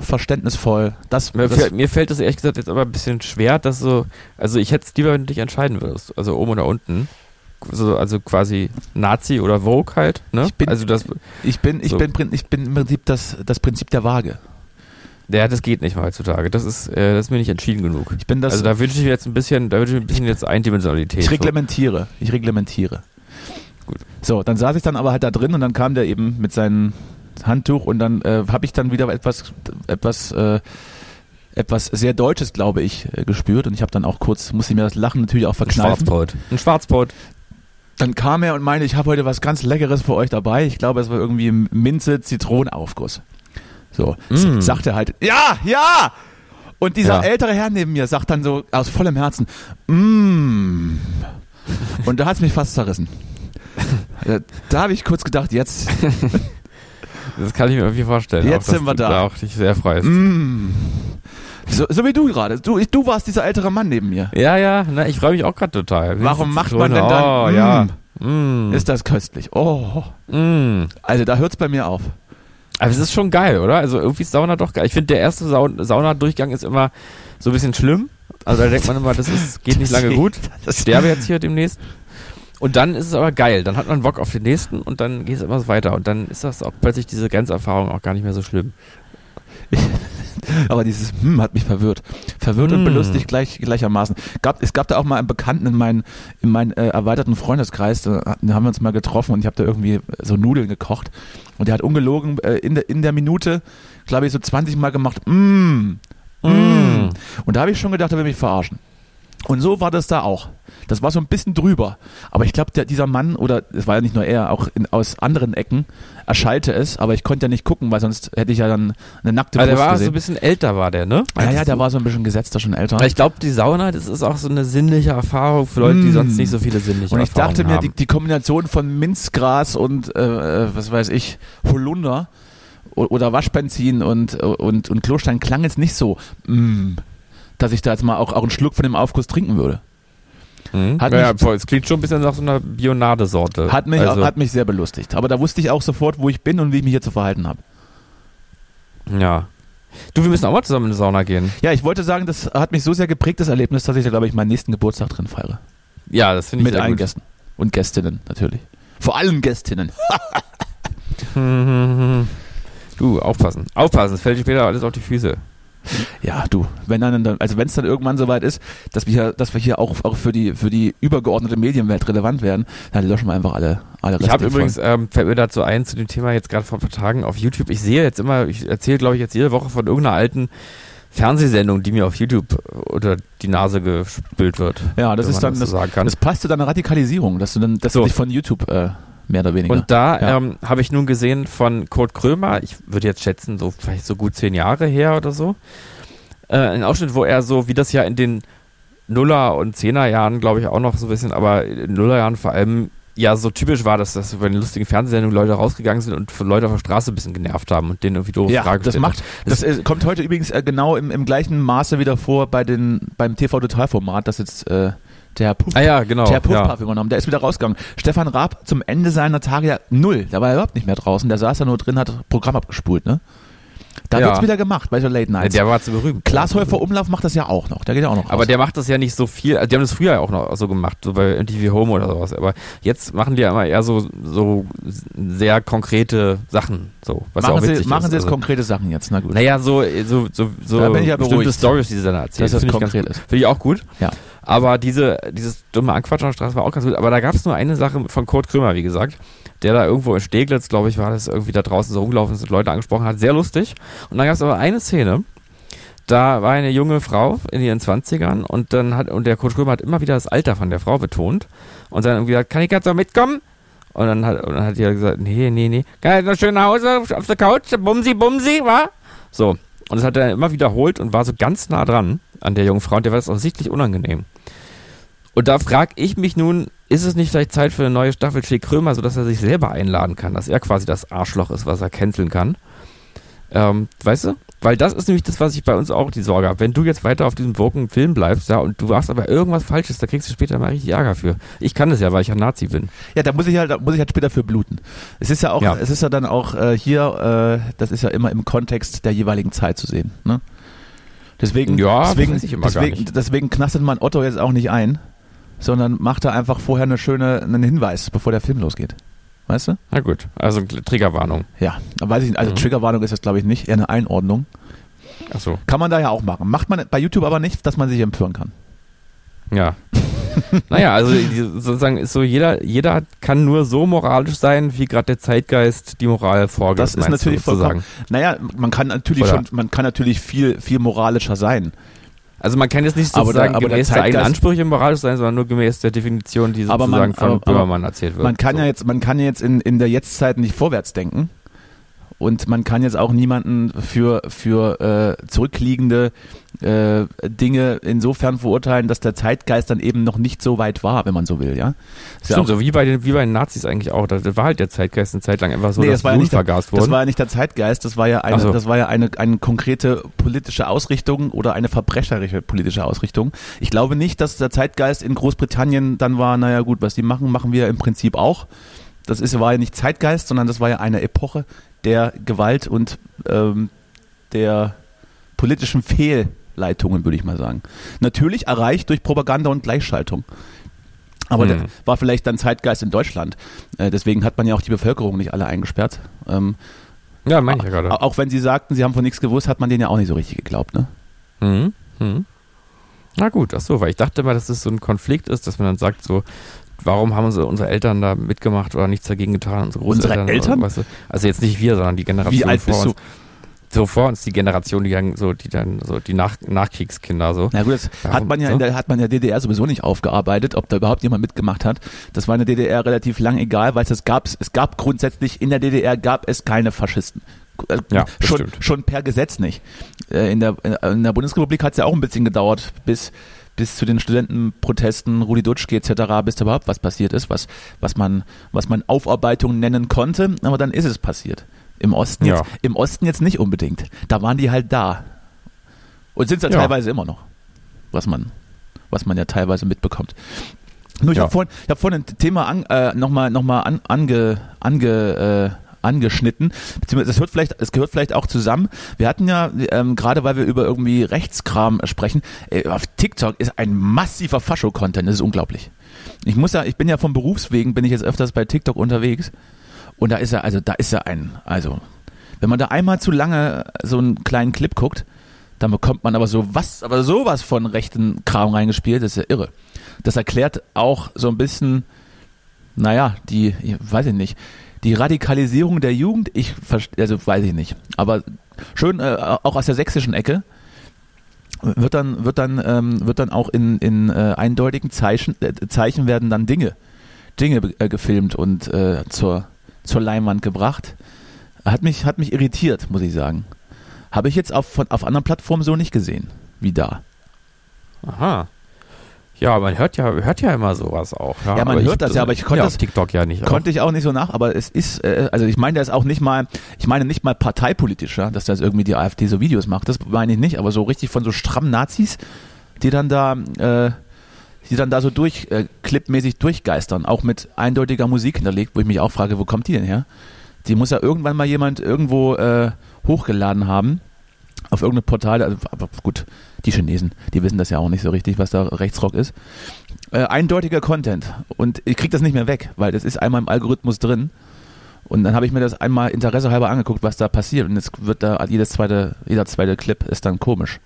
verständnisvoll. Das, Mir, das fällt, mir fällt das ehrlich gesagt jetzt aber ein bisschen schwer, dass so, also ich hätte es lieber, wenn du dich entscheiden würdest, also oben oder unten. So, also quasi Nazi oder Vogue halt, ne? Ich bin- also das, ich bin, ich So. bin, ich bin im Prinzip das, das Prinzip der Waage. ja, das geht nicht mal heutzutage. Das ist, äh, das ist mir nicht entschieden genug. Ich bin das, also da wünsche ich mir jetzt ein bisschen, da wünsche ich mir ein bisschen jetzt Eindimensionalität. ich reglementiere, ich reglementiere. Gut. So, dann saß ich dann aber halt da drin und dann kam der eben mit seinem Handtuch und dann äh, habe ich dann wieder etwas, etwas, äh, etwas sehr Deutsches, glaube ich, äh, gespürt und ich habe dann auch kurz, musste ich mir das Lachen natürlich auch so. Ein verkneifen. Schwarzbrot. Ein Schwarzbrot. Dann kam er und meinte, ich habe heute was ganz Leckeres für euch dabei. Ich glaube, es war irgendwie Minze Zitronenaufguss. So, Mm. sagt er halt, ja, ja! Und dieser Ja. ältere Herr neben mir sagt dann so aus vollem Herzen, mm. Und da hat es mich fast zerrissen. Da habe ich kurz gedacht, jetzt, Das kann ich mir irgendwie vorstellen. Jetzt auch, sind wir du da. auch dich sehr freust. mm. so, so wie du gerade. Du, du warst dieser ältere Mann neben mir. Ja, ja, na, ich freue mich auch gerade total. Warum macht man denn dann, Oh, mm, ja. Mm, Ist das köstlich. Oh, mm. also da hört es bei mir auf. Aber es ist schon geil, oder? Also irgendwie ist Sauna doch geil. Ich finde, der erste Saun Saunadurchgang ist immer so ein bisschen schlimm. Also da denkt man immer, das ist, geht nicht lange gut. Ich sterbe jetzt hier demnächst. Und dann ist es aber geil. Dann hat man Bock auf den nächsten und dann geht es immer so weiter. Und dann ist das auch plötzlich diese Grenzerfahrung auch gar nicht mehr so schlimm. Aber dieses hm hat mich verwirrt. Verwirrt und Hm. belustigt gleich, gleichermaßen. Gab, es gab da auch mal einen Bekannten in meinen, in meinen äh, erweiterten Freundeskreis, da haben wir uns mal getroffen und ich habe da irgendwie so Nudeln gekocht. Und der hat ungelogen äh, in, der, in der Minute, glaube ich, so 20 Mal gemacht, mm, mm. Mm. Und da habe ich schon gedacht, er will mich verarschen. Und so war das da auch. Das war so ein bisschen drüber. Aber ich glaube, dieser Mann, oder es war ja nicht nur er, auch in, aus anderen Ecken, erschallte es, aber ich konnte ja nicht gucken, weil sonst hätte ich ja dann eine nackte Aber der Brust war so gesehen. ein bisschen älter, war der, ne? Ja, ja, der war so ein bisschen gesetzter, schon älter. Aber Ich glaube, die Sauna, das ist auch so eine sinnliche Erfahrung für Leute, die Mm. sonst nicht so viele sinnliche Und ich Erfahrungen dachte mir, haben. die, die Kombination von Minzgras und, äh, äh, was weiß ich, Holunder oder Waschbenzin und, und, und Klostein klang jetzt nicht so, mm, dass ich da jetzt mal auch, auch einen Schluck von dem Aufguss trinken würde. Mhm. Hat ja, mich- es klingt schon ein bisschen nach so einer Bionadesorte. Hat mich, also, hat mich sehr belustigt. Aber da wusste ich auch sofort, wo ich bin und wie ich mich hier zu verhalten habe. Ja. Du, wir müssen auch mal zusammen in die Sauna gehen. Ja, ich wollte sagen, das hat mich so sehr geprägt, das Erlebnis, dass ich da, glaube ich, meinen nächsten Geburtstag drin feiere. Ja, das finde ich Mit sehr allen gut. Gästen. Und Gästinnen, natürlich. Vor allem Gästinnen. Du, aufpassen. Aufpassen, es fällt dir später alles auf die Füße. Ja, du, wenn dann, also wenn es dann irgendwann soweit ist, dass wir hier, dass wir hier auch, auch für die für die übergeordnete Medienwelt relevant werden, dann löschen wir einfach alle alle Ich habe Reste übrigens, ähm, fällt mir dazu ein, zu dem Thema jetzt gerade vor ein paar Tagen auf YouTube. Ich sehe jetzt immer, ich erzähle glaube ich jetzt jede Woche von irgendeiner alten Fernsehsendung, die mir auf YouTube unter die Nase gespült wird. Ja, das ist dann so das, kann. das passt zu deiner Radikalisierung, dass du dann dass So. du dich von YouTube äh, mehr oder weniger. Und da Ja. ähm, habe ich nun gesehen von Kurt Krömer, ich würde jetzt schätzen, so vielleicht so gut zehn Jahre her oder so, äh, einen Ausschnitt, wo er so, wie das ja in den Nuller- und Zehnerjahren, glaube ich, auch noch so ein bisschen, aber in den Nullerjahren vor allem ja so typisch war, dass, dass bei den lustigen Fernsehsendungen Leute rausgegangen sind und Leute auf der Straße ein bisschen genervt haben und denen irgendwie doofe Ja, Fragen das gestellt macht, haben. das, äh, kommt heute übrigens äh, genau im, im gleichen Maße wieder vor bei den, beim TV-Total-Format, das jetzt äh, der Puff, Ah ja, genau. der ja. Puffpuff übernommen, der ist wieder rausgegangen. Stefan Raab zum Ende seiner Tage ja null, da war er überhaupt nicht mehr draußen, der saß da nur drin, hat das Programm abgespult, ne? Da Ja. wird's wieder gemacht, bei so Late Ja, Nights. der war zu berühmt. Klaas Häufer Umlauf macht das ja auch noch, der geht ja auch noch Aber raus. der macht das ja nicht so viel. Also die haben das früher ja auch noch so gemacht, so bei MTV Home oder sowas. Aber jetzt machen die ja immer eher so, so sehr konkrete Sachen. So, was ja machen auch Sie, witzig machen ist. Sie jetzt also, konkrete Sachen jetzt, na gut. Naja, so, so, so, so Da bin ich ja bestimmte beruhigt. Stories, die sie dann erzählen. Dass das ich ganz konkret ist. Finde ich auch gut. Ja. Aber diese, dieses dumme Anquatsch an der Straße war auch ganz gut. Aber da gab es nur eine Sache von Kurt Krömer, wie gesagt, der da irgendwo in Steglitz, glaube ich, war das irgendwie da draußen so rumgelaufen ist und Leute angesprochen hat. Sehr lustig. Und dann gab es aber eine Szene, da war eine junge Frau in ihren 20ern und dann hat, und der Kurt Krömer hat immer wieder das Alter von der Frau betont und dann irgendwie gesagt, kann ich jetzt noch mitkommen? Und dann hat, und dann hat die ja gesagt, nee, nee, nee, kann ich noch schön nach Hause auf der Couch, bumsi, bumsi, wa? So. Und das hat er immer wiederholt und war so ganz nah dran an der jungen Frau und der war das offensichtlich unangenehm. Und da frage ich mich nun, ist es nicht vielleicht Zeit für eine neue Staffel Schick Krömer, sodass er sich selber einladen kann, dass er quasi das Arschloch ist, was er canceln kann? Ähm, weißt du? Weil das ist nämlich das, was ich bei uns auch die Sorge habe. Wenn du jetzt weiter auf diesem Woken Film bleibst, ja, und du machst aber irgendwas Falsches, da kriegst du später mal richtig Ärger für. Ich kann das ja, weil ich ein Nazi bin. Ja, da muss ich halt, da muss ich halt später für bluten. Es ist ja auch, Ja. es ist ja dann auch äh, hier, äh, das ist ja immer im Kontext der jeweiligen Zeit zu sehen. Ne? Deswegen, Ja, deswegen, deswegen, deswegen knastet man Otto jetzt auch nicht ein, sondern macht da einfach vorher eine schöne, einen Hinweis, bevor der Film losgeht. Weißt du? Na gut, also Triggerwarnung. Ja, weiß ich nicht. Also Mhm. Triggerwarnung ist das glaube ich nicht, eher eine Einordnung. Achso, Kann man da ja auch machen. Macht man bei YouTube aber nicht, dass man sich empören kann. ja. naja, also sozusagen ist so, jeder, jeder kann nur so moralisch sein, wie gerade der Zeitgeist die Moral vorgibt. Das ist natürlich du, vollkommen. Naja, man kann natürlich Oder? schon, man kann natürlich viel, viel moralischer sein. Also man kann jetzt nicht Aber sozusagen aber der gemäß der eigenen Ansprüche moralisch sein, sondern nur gemäß der Definition, die Aber man- sozusagen von aber- aber Böhmermann erzählt wird. Man kann so. ja jetzt, man kann ja jetzt in, in der Jetztzeit nicht vorwärts denken. Und man kann jetzt auch niemanden für, für äh, zurückliegende äh, Dinge insofern verurteilen, dass der Zeitgeist dann eben noch nicht so weit war, wenn man so will, ja. Ist ja Stimmt, auch- so wie bei, den, wie bei den Nazis eigentlich auch. Da war halt der Zeitgeist eine Zeit lang einfach so, Nee, dass das war, ja Blut vergast das wurden. war ja nicht der Zeitgeist, das war ja eine, so. das war ja eine, eine konkrete politische Ausrichtung oder eine verbrecherische politische Ausrichtung. Ich glaube nicht, dass der Zeitgeist in Großbritannien dann war, naja gut, was die machen, machen wir im Prinzip auch. Das ist, war ja nicht Zeitgeist, sondern das war ja eine Epoche der Gewalt und ähm, der politischen Fehlleitungen, würde ich mal sagen. Natürlich erreicht durch Propaganda und Gleichschaltung. Aber Hm. das war vielleicht dann Zeitgeist in Deutschland. Äh, deswegen hat man ja auch die Bevölkerung nicht alle eingesperrt. Ähm, ja, meine ich ja gerade. Auch wenn sie sagten, sie haben von nichts gewusst, hat man denen ja auch nicht so richtig geglaubt. Ne? Mhm. Mhm. Na gut, ach so, weil ich dachte mal, dass es so ein Konflikt ist, dass man dann sagt so, warum haben unsere, unsere Eltern da mitgemacht oder nichts dagegen getan? Unsere Unsere Großeltern, Eltern? Oder, weißt du? Also jetzt nicht wir, sondern die Generation Wie alt vor bist du? uns. So vor uns die Generation, die dann so, die dann so die Nach Nachkriegskinder so. Na gut, das Warum hat man ja so? in der hat man der DDR sowieso nicht aufgearbeitet, ob da überhaupt jemand mitgemacht hat. Das war in der DDR relativ lang egal, weil es gab es gab grundsätzlich in der DDR gab es keine Faschisten. Äh, Ja, schon, stimmt. schon per Gesetz nicht. Äh, In der, in der Bundesrepublik hat es ja auch ein bisschen gedauert, bis, bis zu den Studentenprotesten, Rudi Dutschke etc., bis da überhaupt was passiert ist, was, was, man, was man Aufarbeitung nennen konnte, aber dann ist es passiert. Im Osten, Ja. jetzt, Im Osten jetzt nicht unbedingt. Da waren die halt da. Und sind es ja, Ja. teilweise immer noch. Was man, was man ja teilweise mitbekommt. Nur ich Ja. habe vorhin, ich hab vorhin ein Thema an, äh, nochmal noch mal an, ange, ange, äh, angeschnitten. Beziehungsweise das hört vielleicht, es gehört vielleicht auch zusammen. Wir hatten ja, ähm, gerade weil wir über irgendwie Rechtskram sprechen, äh, auf TikTok ist ein massiver Fascho-Content. Das ist unglaublich. Ich muss ja, ich bin ja vom Berufswegen, bin ich jetzt öfters bei TikTok unterwegs. Und da ist er, also da ist er ein, also wenn man da einmal zu lange so einen kleinen Clip guckt, dann bekommt man aber so was, aber sowas von rechten Kram reingespielt, das ist ja irre. Das erklärt auch so ein bisschen, naja, die, ich weiß ich nicht, die Radikalisierung der Jugend, ich also weiß ich nicht. Aber schön, äh, auch aus der sächsischen Ecke, wird dann, wird dann, ähm, wird dann auch in, in äh, eindeutigen Zeichen, äh, Zeichen werden dann Dinge, Dinge äh, gefilmt und äh, zur, zur Leinwand gebracht. Hat mich, hat mich irritiert, muss ich sagen. Habe ich jetzt auf, von, auf anderen Plattformen so nicht gesehen, wie da. Aha. Ja, man hört ja, hört ja immer sowas auch. Ja, Ja, man aber hört das ja, aber ich konnte ja, das- TikTok ja nicht. Konnte ich auch nicht so nach, aber es ist, äh, also ich meine das auch nicht mal, ich meine nicht mal parteipolitisch, ja, dass das irgendwie die AfD so Videos macht, das meine ich nicht, aber so richtig von so strammen Nazis, die dann da, äh, die dann da so durch, äh, clipmäßig durchgeistern, auch mit eindeutiger Musik hinterlegt, wo ich mich auch frage, wo kommt die denn her? Die muss ja irgendwann mal jemand irgendwo äh, hochgeladen haben, auf irgendeinem Portal, also, aber gut, die Chinesen, die wissen das ja auch nicht so richtig, was da Rechtsrock ist. Äh, eindeutiger Content und ich krieg das nicht mehr weg, weil das ist einmal im Algorithmus drin und dann habe ich mir das einmal interessehalber angeguckt, was da passiert und jetzt wird da jedes zweite, jeder zweite Clip ist dann komisch.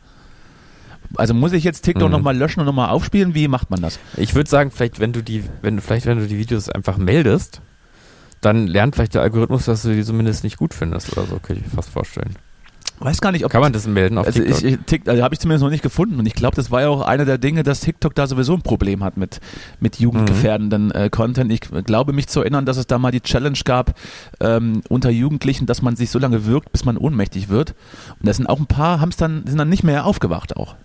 Also muss ich jetzt TikTok Mhm. nochmal löschen und nochmal aufspielen? Wie macht man das? Ich würde sagen, vielleicht wenn du die, wenn du vielleicht wenn du die Videos einfach meldest, dann lernt vielleicht der Algorithmus, dass du die zumindest nicht gut findest oder so, könnte ich mir fast vorstellen. Weiß gar nicht, ob Kann man das melden auf also TikTok? ich, ich, Tik- also habe ich zumindest noch nicht gefunden und ich glaube, das war ja auch einer der Dinge, dass TikTok da sowieso ein Problem hat mit mit jugendgefährdenden äh, Content. Ich glaube mich zu erinnern, dass es da mal die Challenge gab ähm, unter Jugendlichen, dass man sich so lange wirkt, bis man ohnmächtig wird. Und da sind auch ein paar, haben's dann sind dann nicht mehr aufgewacht auch.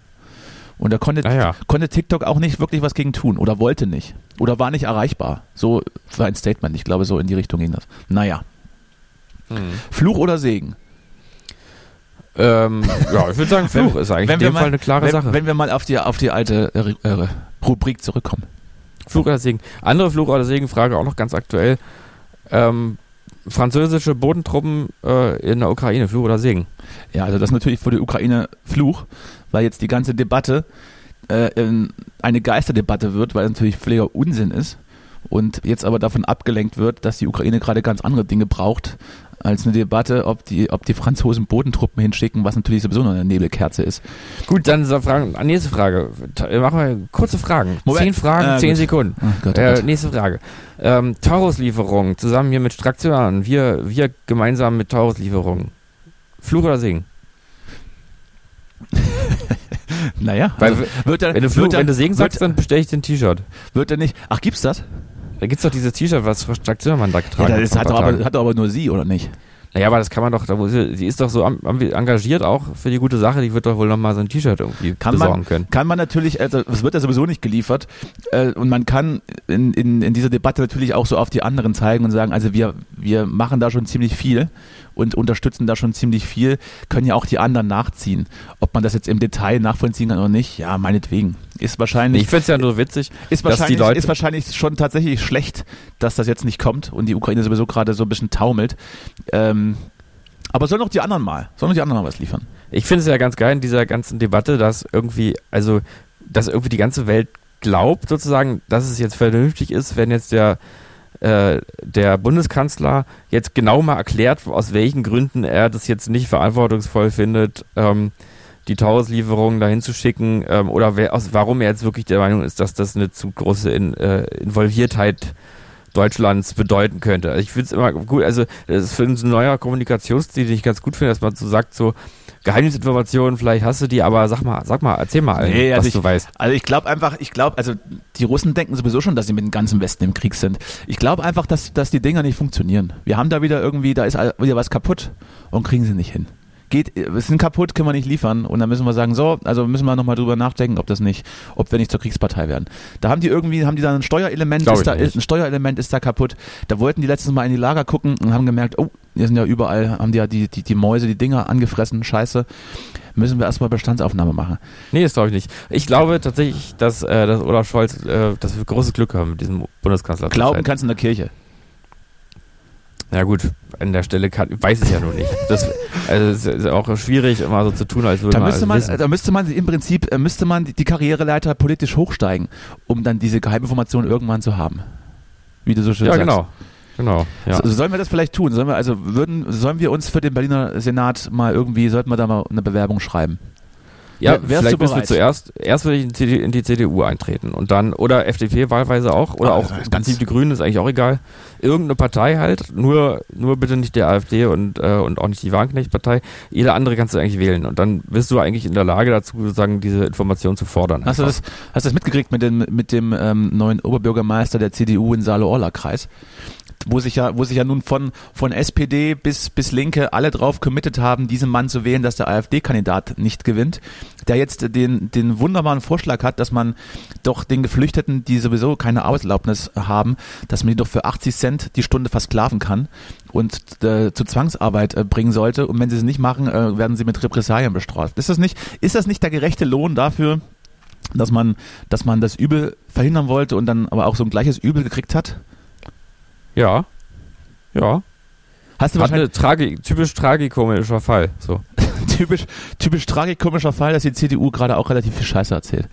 Und da konnte, Ah ja. konnte TikTok auch nicht wirklich was gegen tun oder wollte nicht oder war nicht erreichbar. So war ein Statement. Ich glaube, so in die Richtung ging das. Naja, Hm. Fluch oder Segen? Ähm, ja, ich würde sagen, Fluch ist eigentlich in dem mal, Fall eine klare wenn, Sache. Wenn wir mal auf die, auf die alte äh, äh, Rubrik zurückkommen. Fluch oder Segen. Andere Fluch oder Segen-Frage auch noch ganz aktuell. Ähm, französische Bodentruppen äh, in der Ukraine, Fluch oder Segen? Ja, also das ist natürlich für die Ukraine Fluch, weil jetzt die ganze Debatte äh, in eine Geisterdebatte wird, weil es natürlich völliger Unsinn ist und jetzt aber davon abgelenkt wird, dass die Ukraine gerade ganz andere Dinge braucht als eine Debatte, ob die, ob die Franzosen Bodentruppen hinschicken, was natürlich sowieso noch eine Nebelkerze ist. Gut, dann so Fragen, ah, nächste Frage. Ta- Machen wir kurze Fragen. Moment. Zehn Fragen, Äh, zehn gut. Sekunden. Oh Gott, oh Äh, nächste Frage. Ähm, Taurus-Lieferung, zusammen hier mit Straktion. Wir, wir gemeinsam mit Taurus-Lieferung. Fluch oder Segen? Naja, Weil, also wird er, wenn, du Fluch, wird er, wenn du Segen sagst, dann bestelle ich den T-Shirt. wird er nicht, ach gibt's das? Da gibt's doch dieses T-Shirt, was Strack Zimmermann da Ja, getragen das vor hat doch, aber, hat doch aber nur sie, oder nicht? Naja, aber das kann man doch, sie, ist doch so engagiert auch für die gute Sache, die wird doch wohl nochmal so ein T-Shirt irgendwie Kann besorgen man, können. kann man natürlich, also es wird ja sowieso nicht geliefert äh, und man kann in, in, in dieser Debatte natürlich auch so auf die anderen zeigen und sagen, also wir, wir machen da schon ziemlich viel und unterstützen da schon ziemlich viel, können ja auch die anderen nachziehen. Ob man das jetzt im Detail nachvollziehen kann oder nicht, ja, meinetwegen. Ist wahrscheinlich, Ich find's ja nur witzig, ist wahrscheinlich, ist wahrscheinlich schon tatsächlich schlecht, dass das jetzt nicht kommt und die Ukraine sowieso gerade so ein bisschen taumelt. Ähm, aber sollen auch die anderen mal, sollen auch die anderen mal was liefern? Ich finde es ja ganz geil in dieser ganzen Debatte, dass irgendwie, also, dass irgendwie die ganze Welt glaubt sozusagen, dass es jetzt vernünftig ist, wenn jetzt der, äh, der Bundeskanzler jetzt genau mal erklärt, aus welchen Gründen er das jetzt nicht verantwortungsvoll findet, ähm, die Tauruslieferungen dahin zu schicken ähm, oder wer, aus, warum er jetzt wirklich der Meinung ist, dass das eine zu große in, äh, Involviertheit Deutschlands bedeuten könnte. Also ich finde es immer gut, also das ist für uns ein neuer Kommunikationsstil, den ich ganz gut finde, dass man so sagt, so Geheimnisinformationen, vielleicht hast du die, aber sag mal, sag mal, erzähl mal allen, Nee, was also du weißt. Also ich glaube einfach, ich glaube, also die Russen denken sowieso schon, dass sie mit dem ganzen Westen im Krieg sind. Ich glaube einfach, dass, dass die Dinger nicht funktionieren. Wir haben da wieder irgendwie, da ist wieder was kaputt und kriegen sie nicht hin. Geht, wir sind kaputt, können wir nicht liefern und dann müssen wir sagen, so, also müssen wir nochmal drüber nachdenken, ob das nicht, ob wir nicht zur Kriegspartei werden. Da haben die irgendwie, haben die dann ein Steuerelement, ist da, nicht. ein Steuerelement ist da kaputt. Da wollten die letztens mal in die Lager gucken und haben gemerkt, oh, hier sind ja überall, haben die ja die, die, die Mäuse, die Dinger angefressen, scheiße. Müssen wir erstmal Bestandsaufnahme machen. Nee, das glaube ich nicht. Ich glaube tatsächlich, dass, äh, dass Olaf Scholz, äh, dass wir großes Glück haben mit diesem Bundeskanzler. Glauben kannst du in der Kirche. Ja gut, an der Stelle kann, weiß ich ja nur nicht. Das also es ist auch schwierig, immer so zu tun, als würde Da man müsste man, wissen. da müsste man im Prinzip, äh, müsste man die- die Karriereleiter politisch hochsteigen, um dann diese Geheiminformation irgendwann zu haben. Wie du so schön ja, sagst. genau. Genau. Ja. So, sollen wir das vielleicht tun? Sollen wir, also würden, sollen wir uns für den Berliner Senat mal irgendwie, sollten wir da mal eine Bewerbung schreiben? Ja, Wär- wärst vielleicht du müssen wir zuerst, erst würde ich in die, in die CDU eintreten und dann, oder FDP wahlweise auch, oder Ah, auch im Prinzip die Grünen, ist eigentlich auch egal. Irgendeine Partei halt, nur, nur bitte nicht der AfD und, äh, und auch nicht die Wagenknecht-Partei. Jede andere kannst du eigentlich wählen und dann bist du eigentlich in der Lage dazu, sozusagen diese Information zu fordern. Hast du das, hast du das mitgekriegt mit dem, mit dem ähm, neuen Oberbürgermeister der CDU in Saale-Orla-Kreis? Wo sich ja, wo sich ja nun von, von SPD bis, bis Linke alle drauf committed haben, diesen Mann zu wählen, dass der AfD-Kandidat nicht gewinnt, der jetzt den, den wunderbaren Vorschlag hat, dass man doch den Geflüchteten, die sowieso keine Arbeitserlaubnis haben, dass man die doch für 80 Cent die Stunde versklaven kann und äh, zu Zwangsarbeit äh, bringen sollte. Und wenn sie es nicht machen, äh, werden sie mit Repressalien bestraft. Ist das nicht, ist das nicht der gerechte Lohn dafür, dass man, dass man das Übel verhindern wollte und dann aber auch so ein gleiches Übel gekriegt hat? Ja. Ja. Hast du Hat wahrscheinlich eine Tragi typisch tragikomischer Fall. So. typisch, typisch tragikomischer Fall, dass die CDU gerade auch relativ viel Scheiße erzählt.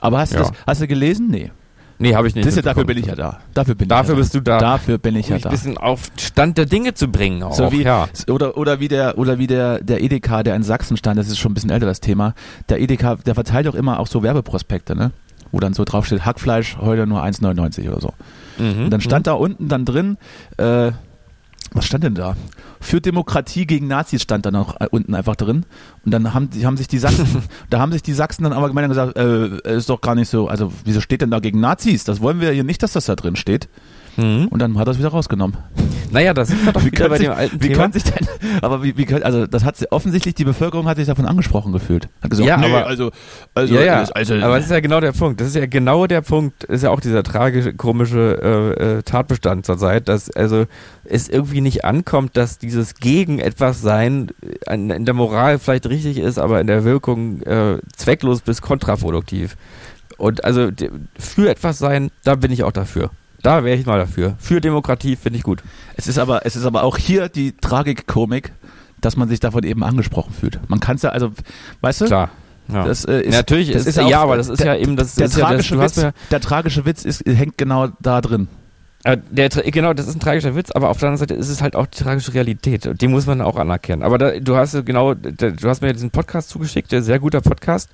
Aber hast du Ja. das, hast du gelesen? Nee. Nee, habe ich nicht. Das ist ja, dafür bin ich ja da. Dafür bin Dafür ich ja bist du da. Dafür bin ich Um ja da. ein bisschen auf Stand der Dinge zu bringen auch. So wie, ja. oder, oder wie der, oder wie der, der Edeka, der in Sachsen stand, das ist schon ein bisschen älter, das Thema. Der Edeka, der verteilt auch immer auch so Werbeprospekte, ne? Wo dann so draufsteht, Hackfleisch heute nur 1,99 oder so. Mhm. Und dann stand da unten dann drin, äh, was stand denn da? Für Demokratie gegen Nazis stand da noch äh, unten einfach drin. Und dann haben, haben sich die Sachsen, da haben sich die Sachsen dann aber gemeint und gesagt, äh, ist doch gar nicht so, also wieso steht denn da gegen Nazis? Das wollen wir hier nicht, dass das da drin steht. Mhm. Und dann hat er es wieder rausgenommen. Naja, das ist doch Wie wieder bei sich, dem alten wie Thema. kann sich denn, aber wie, wie kann, also das hat offensichtlich die Bevölkerung hat sich davon angesprochen gefühlt. Hat gesagt, Ja, nee, aber- also, also, ja, ja, also, aber das ist ja genau der Punkt. Das ist ja genau der Punkt, ist ja auch dieser tragische, komische äh, äh, Tatbestand zur Zeit, dass also es irgendwie nicht ankommt, dass dieses gegen etwas sein äh, in, in der Moral vielleicht richtig ist, aber in der Wirkung äh, zwecklos bis kontraproduktiv. Und also für etwas sein, da bin ich auch dafür. Da wäre ich mal dafür. Für Demokratie finde ich gut. es ist aber, es ist aber auch hier die Tragikkomik, dass man sich davon eben angesprochen fühlt. Man kann es ja, also, weißt du? Klar. Ja. Das äh, ist, Natürlich das ist, auch- ja, aber das ist der, ja eben das, der ist ja das, tragische du hast Witz. ja, der tragische Witz ist, hängt genau da drin. Äh, Der, genau, das ist ein tragischer Witz, aber auf der anderen Seite ist es halt auch die tragische Realität. Und die muss man auch anerkennen. Aber da, du hast ja genau, da, du hast mir diesen Podcast zugeschickt, der sehr guter Podcast,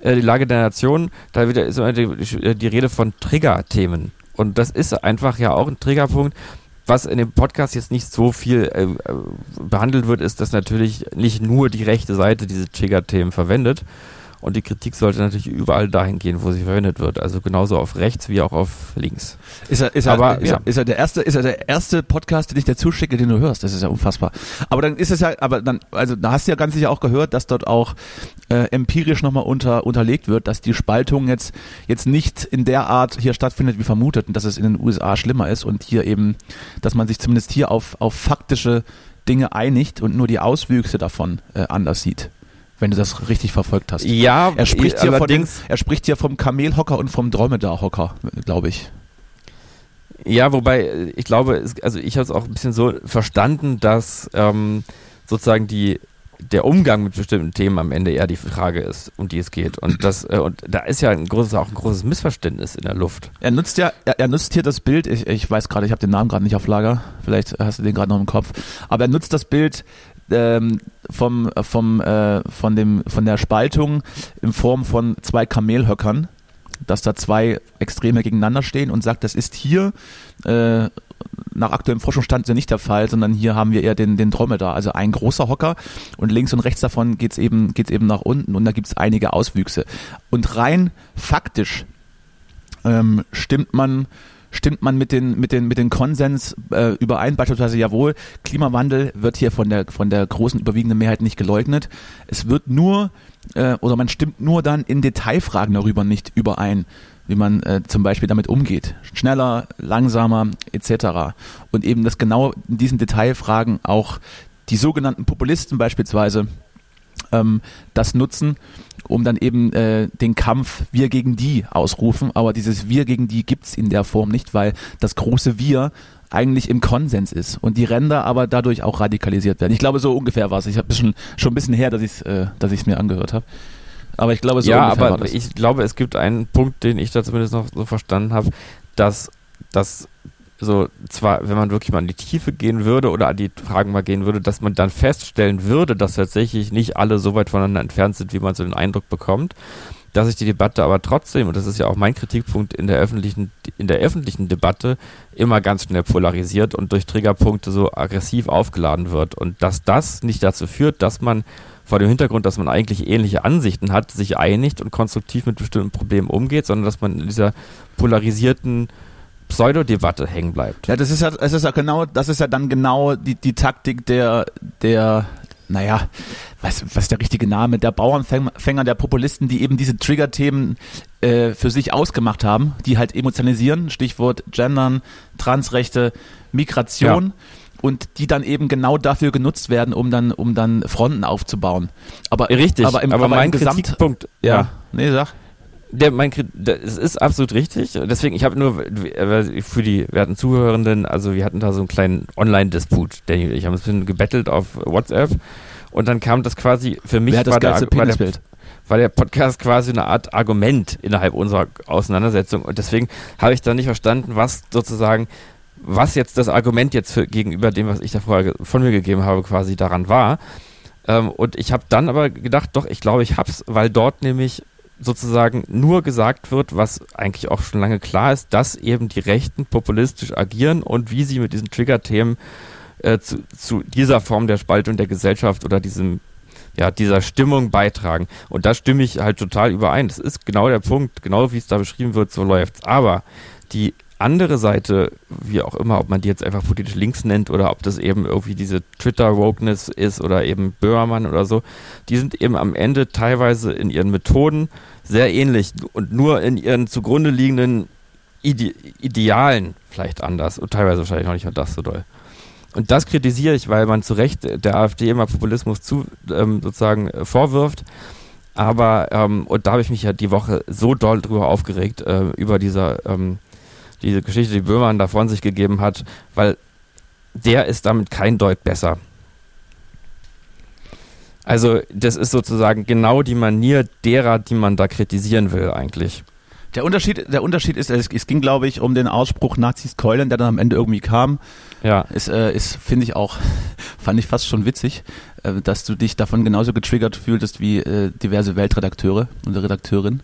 äh, die Lage der Nation. Da wieder ist immer die, die Rede von Trigger-Themen. Und das ist einfach ja auch ein Triggerpunkt. Was in dem Podcast jetzt nicht so viel äh, äh, behandelt wird, ist, dass natürlich nicht nur die rechte Seite diese Trigger-Themen verwendet. Und die Kritik sollte natürlich überall dahin gehen, wo sie verwendet wird. Also genauso auf rechts wie auch auf links. Ist er, ist er, Aber, ist, ja. er, ist er der erste, ist er der erste Podcast, den ich dir zuschicke, den du hörst? Das ist ja unfassbar. Aber dann ist es ja, aber dann, also da hast du ja ganz sicher auch gehört, dass dort auch äh, empirisch nochmal unter, unterlegt wird, dass die Spaltung jetzt jetzt nicht in der Art hier stattfindet wie vermutet und dass es in den USA schlimmer ist und hier eben, dass man sich zumindest hier auf auf faktische Dinge einigt und nur die Auswüchse davon äh, anders sieht. Wenn du das richtig verfolgt hast. Ja, Er spricht, hier von allerdings, er spricht hier vom Kamelhocker und vom Dromedarhocker, glaube ich. ja, wobei ich glaube, also ich habe es auch ein bisschen so verstanden, dass ähm, sozusagen die der Umgang mit bestimmten Themen am Ende eher die Frage ist, um die es geht. Und das äh, und da ist ja ein großes, auch ein großes Missverständnis in der Luft. Er nutzt ja, er, er nutzt hier das Bild, ich, ich weiß gerade, ich habe den Namen gerade nicht auf Lager, vielleicht hast du den gerade noch im Kopf, aber er nutzt das Bild ähm, vom, vom, äh, von, dem, von der Spaltung in Form von zwei Kamelhöckern, dass da zwei Extreme gegeneinander stehen und sagt, das ist hier äh, nach aktuellem Forschungsstand ja nicht der Fall, sondern hier haben wir eher den, den Dromedar, also ein großer Hocker und links und rechts davon geht's eben, geht's eben nach unten und da gibt's einige Auswüchse. Und rein faktisch ähm, stimmt man stimmt man mit den mit den mit den Konsens äh, überein? Beispielsweise jawohl Klimawandel wird hier von der von der großen überwiegenden Mehrheit nicht geleugnet. Es wird nur äh, oder man stimmt nur dann in Detailfragen darüber nicht überein wie man äh, zum Beispiel damit umgeht. Schneller langsamer etc und eben das genau in diesen Detailfragen auch die sogenannten Populisten beispielsweise ähm, das nutzen, um dann eben äh, den Kampf Wir gegen die ausrufen. Aber dieses Wir gegen die gibt's in der Form nicht, weil das große Wir eigentlich im Konsens ist und die Ränder aber dadurch auch radikalisiert werden. Ich glaube, so ungefähr war es. Ich habe schon, schon ein bisschen her, dass ich es äh, dass ich's mir angehört habe. Aber ich glaube, so ja, ungefähr war aber ich glaube, es gibt einen Punkt, den ich da zumindest noch so verstanden habe, dass das so zwar, wenn man wirklich mal in die Tiefe gehen würde oder an die Fragen mal gehen würde, dass man dann feststellen würde, dass tatsächlich nicht alle so weit voneinander entfernt sind, wie man so den Eindruck bekommt, dass sich die Debatte aber trotzdem, und das ist ja auch mein Kritikpunkt in der öffentlichen, in der öffentlichen Debatte, immer ganz schnell polarisiert und durch Triggerpunkte so aggressiv aufgeladen wird. Und dass das nicht dazu führt, dass man vor dem Hintergrund, dass man eigentlich ähnliche Ansichten hat, sich einigt und konstruktiv mit bestimmten Problemen umgeht, sondern dass man in dieser polarisierten Pseudodebatte hängen bleibt. Ja, das ist ja, das ist ja genau, das ist ja dann genau die, die Taktik der, der, naja, was, was ist der richtige Name, der Bauernfänger, der Populisten, die eben diese Trigger-Themen äh, für sich ausgemacht haben, die halt emotionalisieren, Stichwort Gendern, Transrechte, Migration. Ja und die dann eben genau dafür genutzt werden, um dann, um dann Fronten aufzubauen. Aber richtig, aber, im, aber, aber mein im Gesamt, Kritikpunkt, ja, ja, nee, sag. Der, mein, es ist absolut richtig. Deswegen, ich habe nur für die werten Zuhörenden, also wir hatten da so einen kleinen Online-Disput. Daniel ich haben ein bisschen gebettelt auf WhatsApp und dann kam das quasi für mich Wer hat das war, der, war, der, war der Podcast quasi eine Art Argument innerhalb unserer Auseinandersetzung und deswegen habe ich dann nicht verstanden, was sozusagen was jetzt das Argument jetzt für, gegenüber dem, was ich da vorher von mir gegeben habe, quasi daran war. Ähm, und ich habe dann aber gedacht, doch, ich glaube, ich hab's, weil dort nämlich sozusagen nur gesagt wird, was eigentlich auch schon lange klar ist, dass eben die Rechten populistisch agieren und wie sie mit diesen Trigger-Themen äh, zu, zu dieser Form der Spaltung der Gesellschaft oder diesem ja, dieser Stimmung beitragen. Und da stimme ich halt total überein. Das ist genau der Punkt, genau wie es da beschrieben wird, so läuft's. Aber die andere Seite, wie auch immer, ob man die jetzt einfach politisch links nennt oder ob das eben irgendwie diese Twitter-Wokeness ist oder eben Böhmermann oder so, die sind eben am Ende teilweise in ihren Methoden sehr ähnlich und nur in ihren zugrunde liegenden Ide Idealen vielleicht anders und teilweise wahrscheinlich noch nicht mal das so doll. Und das kritisiere ich, weil man zu Recht der AfD immer Populismus zu, ähm, sozusagen äh, vorwirft. Aber, ähm, und da habe ich mich ja die Woche so doll drüber aufgeregt, äh, über dieser ähm, diese Geschichte, die Böhmermann da von sich gegeben hat, weil der ist damit kein Deut besser. Also das ist sozusagen genau die Manier derer, die man da kritisieren will eigentlich. Der Unterschied, der Unterschied ist, es, es ging, glaube ich, um den Ausspruch Nazis keulen, der dann am Ende irgendwie kam. Ja. Ist, äh, ist finde ich auch, fand ich fast schon witzig, äh, dass du dich davon genauso getriggert fühltest wie äh, diverse Weltredakteure und Redakteurinnen.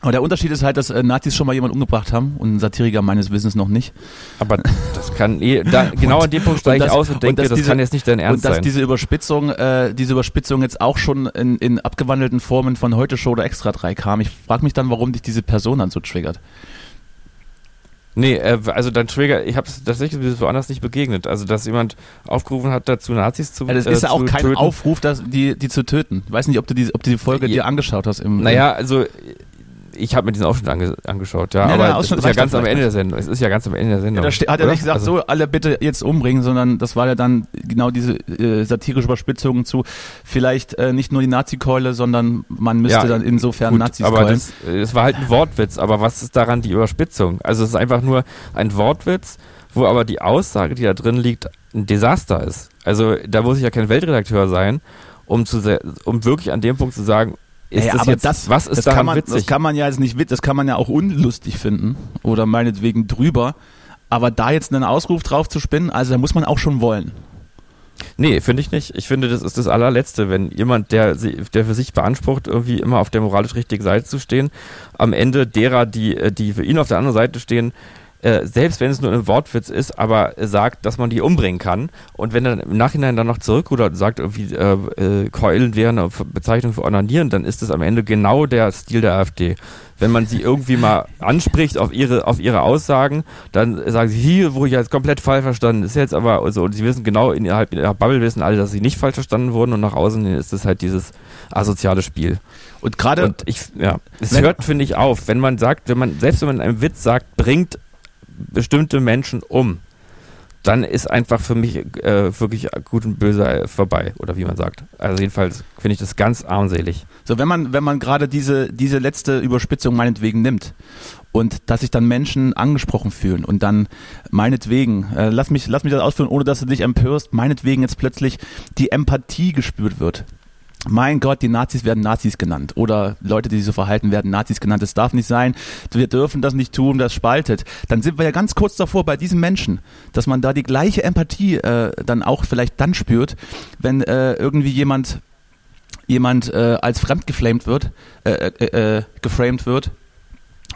Aber der Unterschied ist halt, dass äh, Nazis schon mal jemanden umgebracht haben und ein Satiriker meines Wissens noch nicht. Aber das kann eh, da, genau und, an dem Punkt steige ich aus und denke, und das diese, kann jetzt nicht dein Ernst sein. Und dass diese Überspitzung, äh, diese Überspitzung jetzt auch schon in, in abgewandelten Formen von Heute Show oder Extra 3 kam. Ich frage mich dann, warum dich diese Person dann so triggert. Nee, äh, also dein Trigger, ich habe es tatsächlich woanders nicht begegnet. Also, dass jemand aufgerufen hat, dazu Nazis zu töten. Ja, das ist ja auch kein töten. Aufruf, dass die, die zu töten. Ich weiß nicht, ob du die, ob du die Folge ja, dir angeschaut hast. Im, naja, also ich habe mir diesen Ausschnitt ange angeschaut, ja, ja aber es ist ja ganz am Ende der Sendung. Es ist ja ganz am Ende der Sendung. Ja, da hat er nicht gesagt, also, so alle bitte jetzt umbringen, sondern das war ja dann genau diese äh, satirische Überspitzung zu vielleicht äh, nicht nur die Nazi-Keule, sondern man müsste ja, dann insofern gut, Nazis aber das, das war halt ein Wortwitz, aber was ist daran die Überspitzung? Also es ist einfach nur ein Wortwitz, wo aber die Aussage, die da drin liegt, ein Desaster ist. Also da muss ich ja kein Weltredakteur sein, um zu um wirklich an dem Punkt zu sagen, ist ja, das aber jetzt, das, was ist das kann man, witzig? Das kann man ja jetzt nicht, das kann man ja auch unlustig finden oder meinetwegen drüber. Aber da jetzt einen Ausruf drauf zu spinnen, also da muss man auch schon wollen. Nee, finde ich nicht. Ich finde, das ist das allerletzte, wenn jemand, der, der für sich beansprucht, irgendwie immer auf der moralisch richtigen Seite zu stehen, am Ende derer, die, die für ihn auf der anderen Seite stehen, äh, selbst wenn es nur ein Wortwitz ist, aber sagt, dass man die umbringen kann. Und wenn er im Nachhinein dann noch zurückrudert und sagt, irgendwie äh, äh, Keulen wäre eine Bezeichnung für Onanieren, dann ist das am Ende genau der Stil der AfD. Wenn man sie irgendwie mal anspricht auf ihre, auf ihre Aussagen, dann sagen sie, hier, wo ich jetzt komplett falsch verstanden ist jetzt aber, also, und sie wissen genau, innerhalb ihrer Bubble wissen alle, dass sie nicht falsch verstanden wurden und nach außen ist es halt dieses asoziale Spiel. Und gerade, ich, ja, es hört, finde ich, auf, wenn man sagt, wenn man, selbst wenn man einen Witz sagt, bringt bestimmte Menschen um, dann ist einfach für mich äh, wirklich gut und böse vorbei, oder wie man sagt. Also jedenfalls finde ich das ganz armselig. So, wenn man, wenn man gerade diese, diese letzte Überspitzung meinetwegen nimmt und dass sich dann Menschen angesprochen fühlen und dann meinetwegen, äh, lass mich, lass mich das ausführen, ohne dass du dich empörst, meinetwegen jetzt plötzlich die Empathie gespürt wird mein Gott, die Nazis werden Nazis genannt oder Leute, die sich so verhalten, werden Nazis genannt. Das darf nicht sein. Wir dürfen das nicht tun, das spaltet. Dann sind wir ja ganz kurz davor bei diesen Menschen, dass man da die gleiche Empathie äh, dann auch vielleicht dann spürt, wenn äh, irgendwie jemand jemand äh, als fremd geflamed wird, äh, äh, äh, geframed wird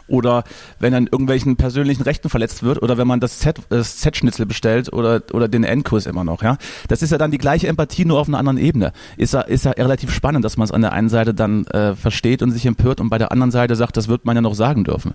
oder wenn an irgendwelchen persönlichen Rechten verletzt wird oder wenn man das Z-Schnitzel bestellt oder, oder den Endkurs immer noch, ja. Das ist ja dann die gleiche Empathie, nur auf einer anderen Ebene. Ist ja, ist ja relativ spannend, dass man es an der einen Seite dann äh, versteht und sich empört und bei der anderen Seite sagt, das wird man ja noch sagen dürfen.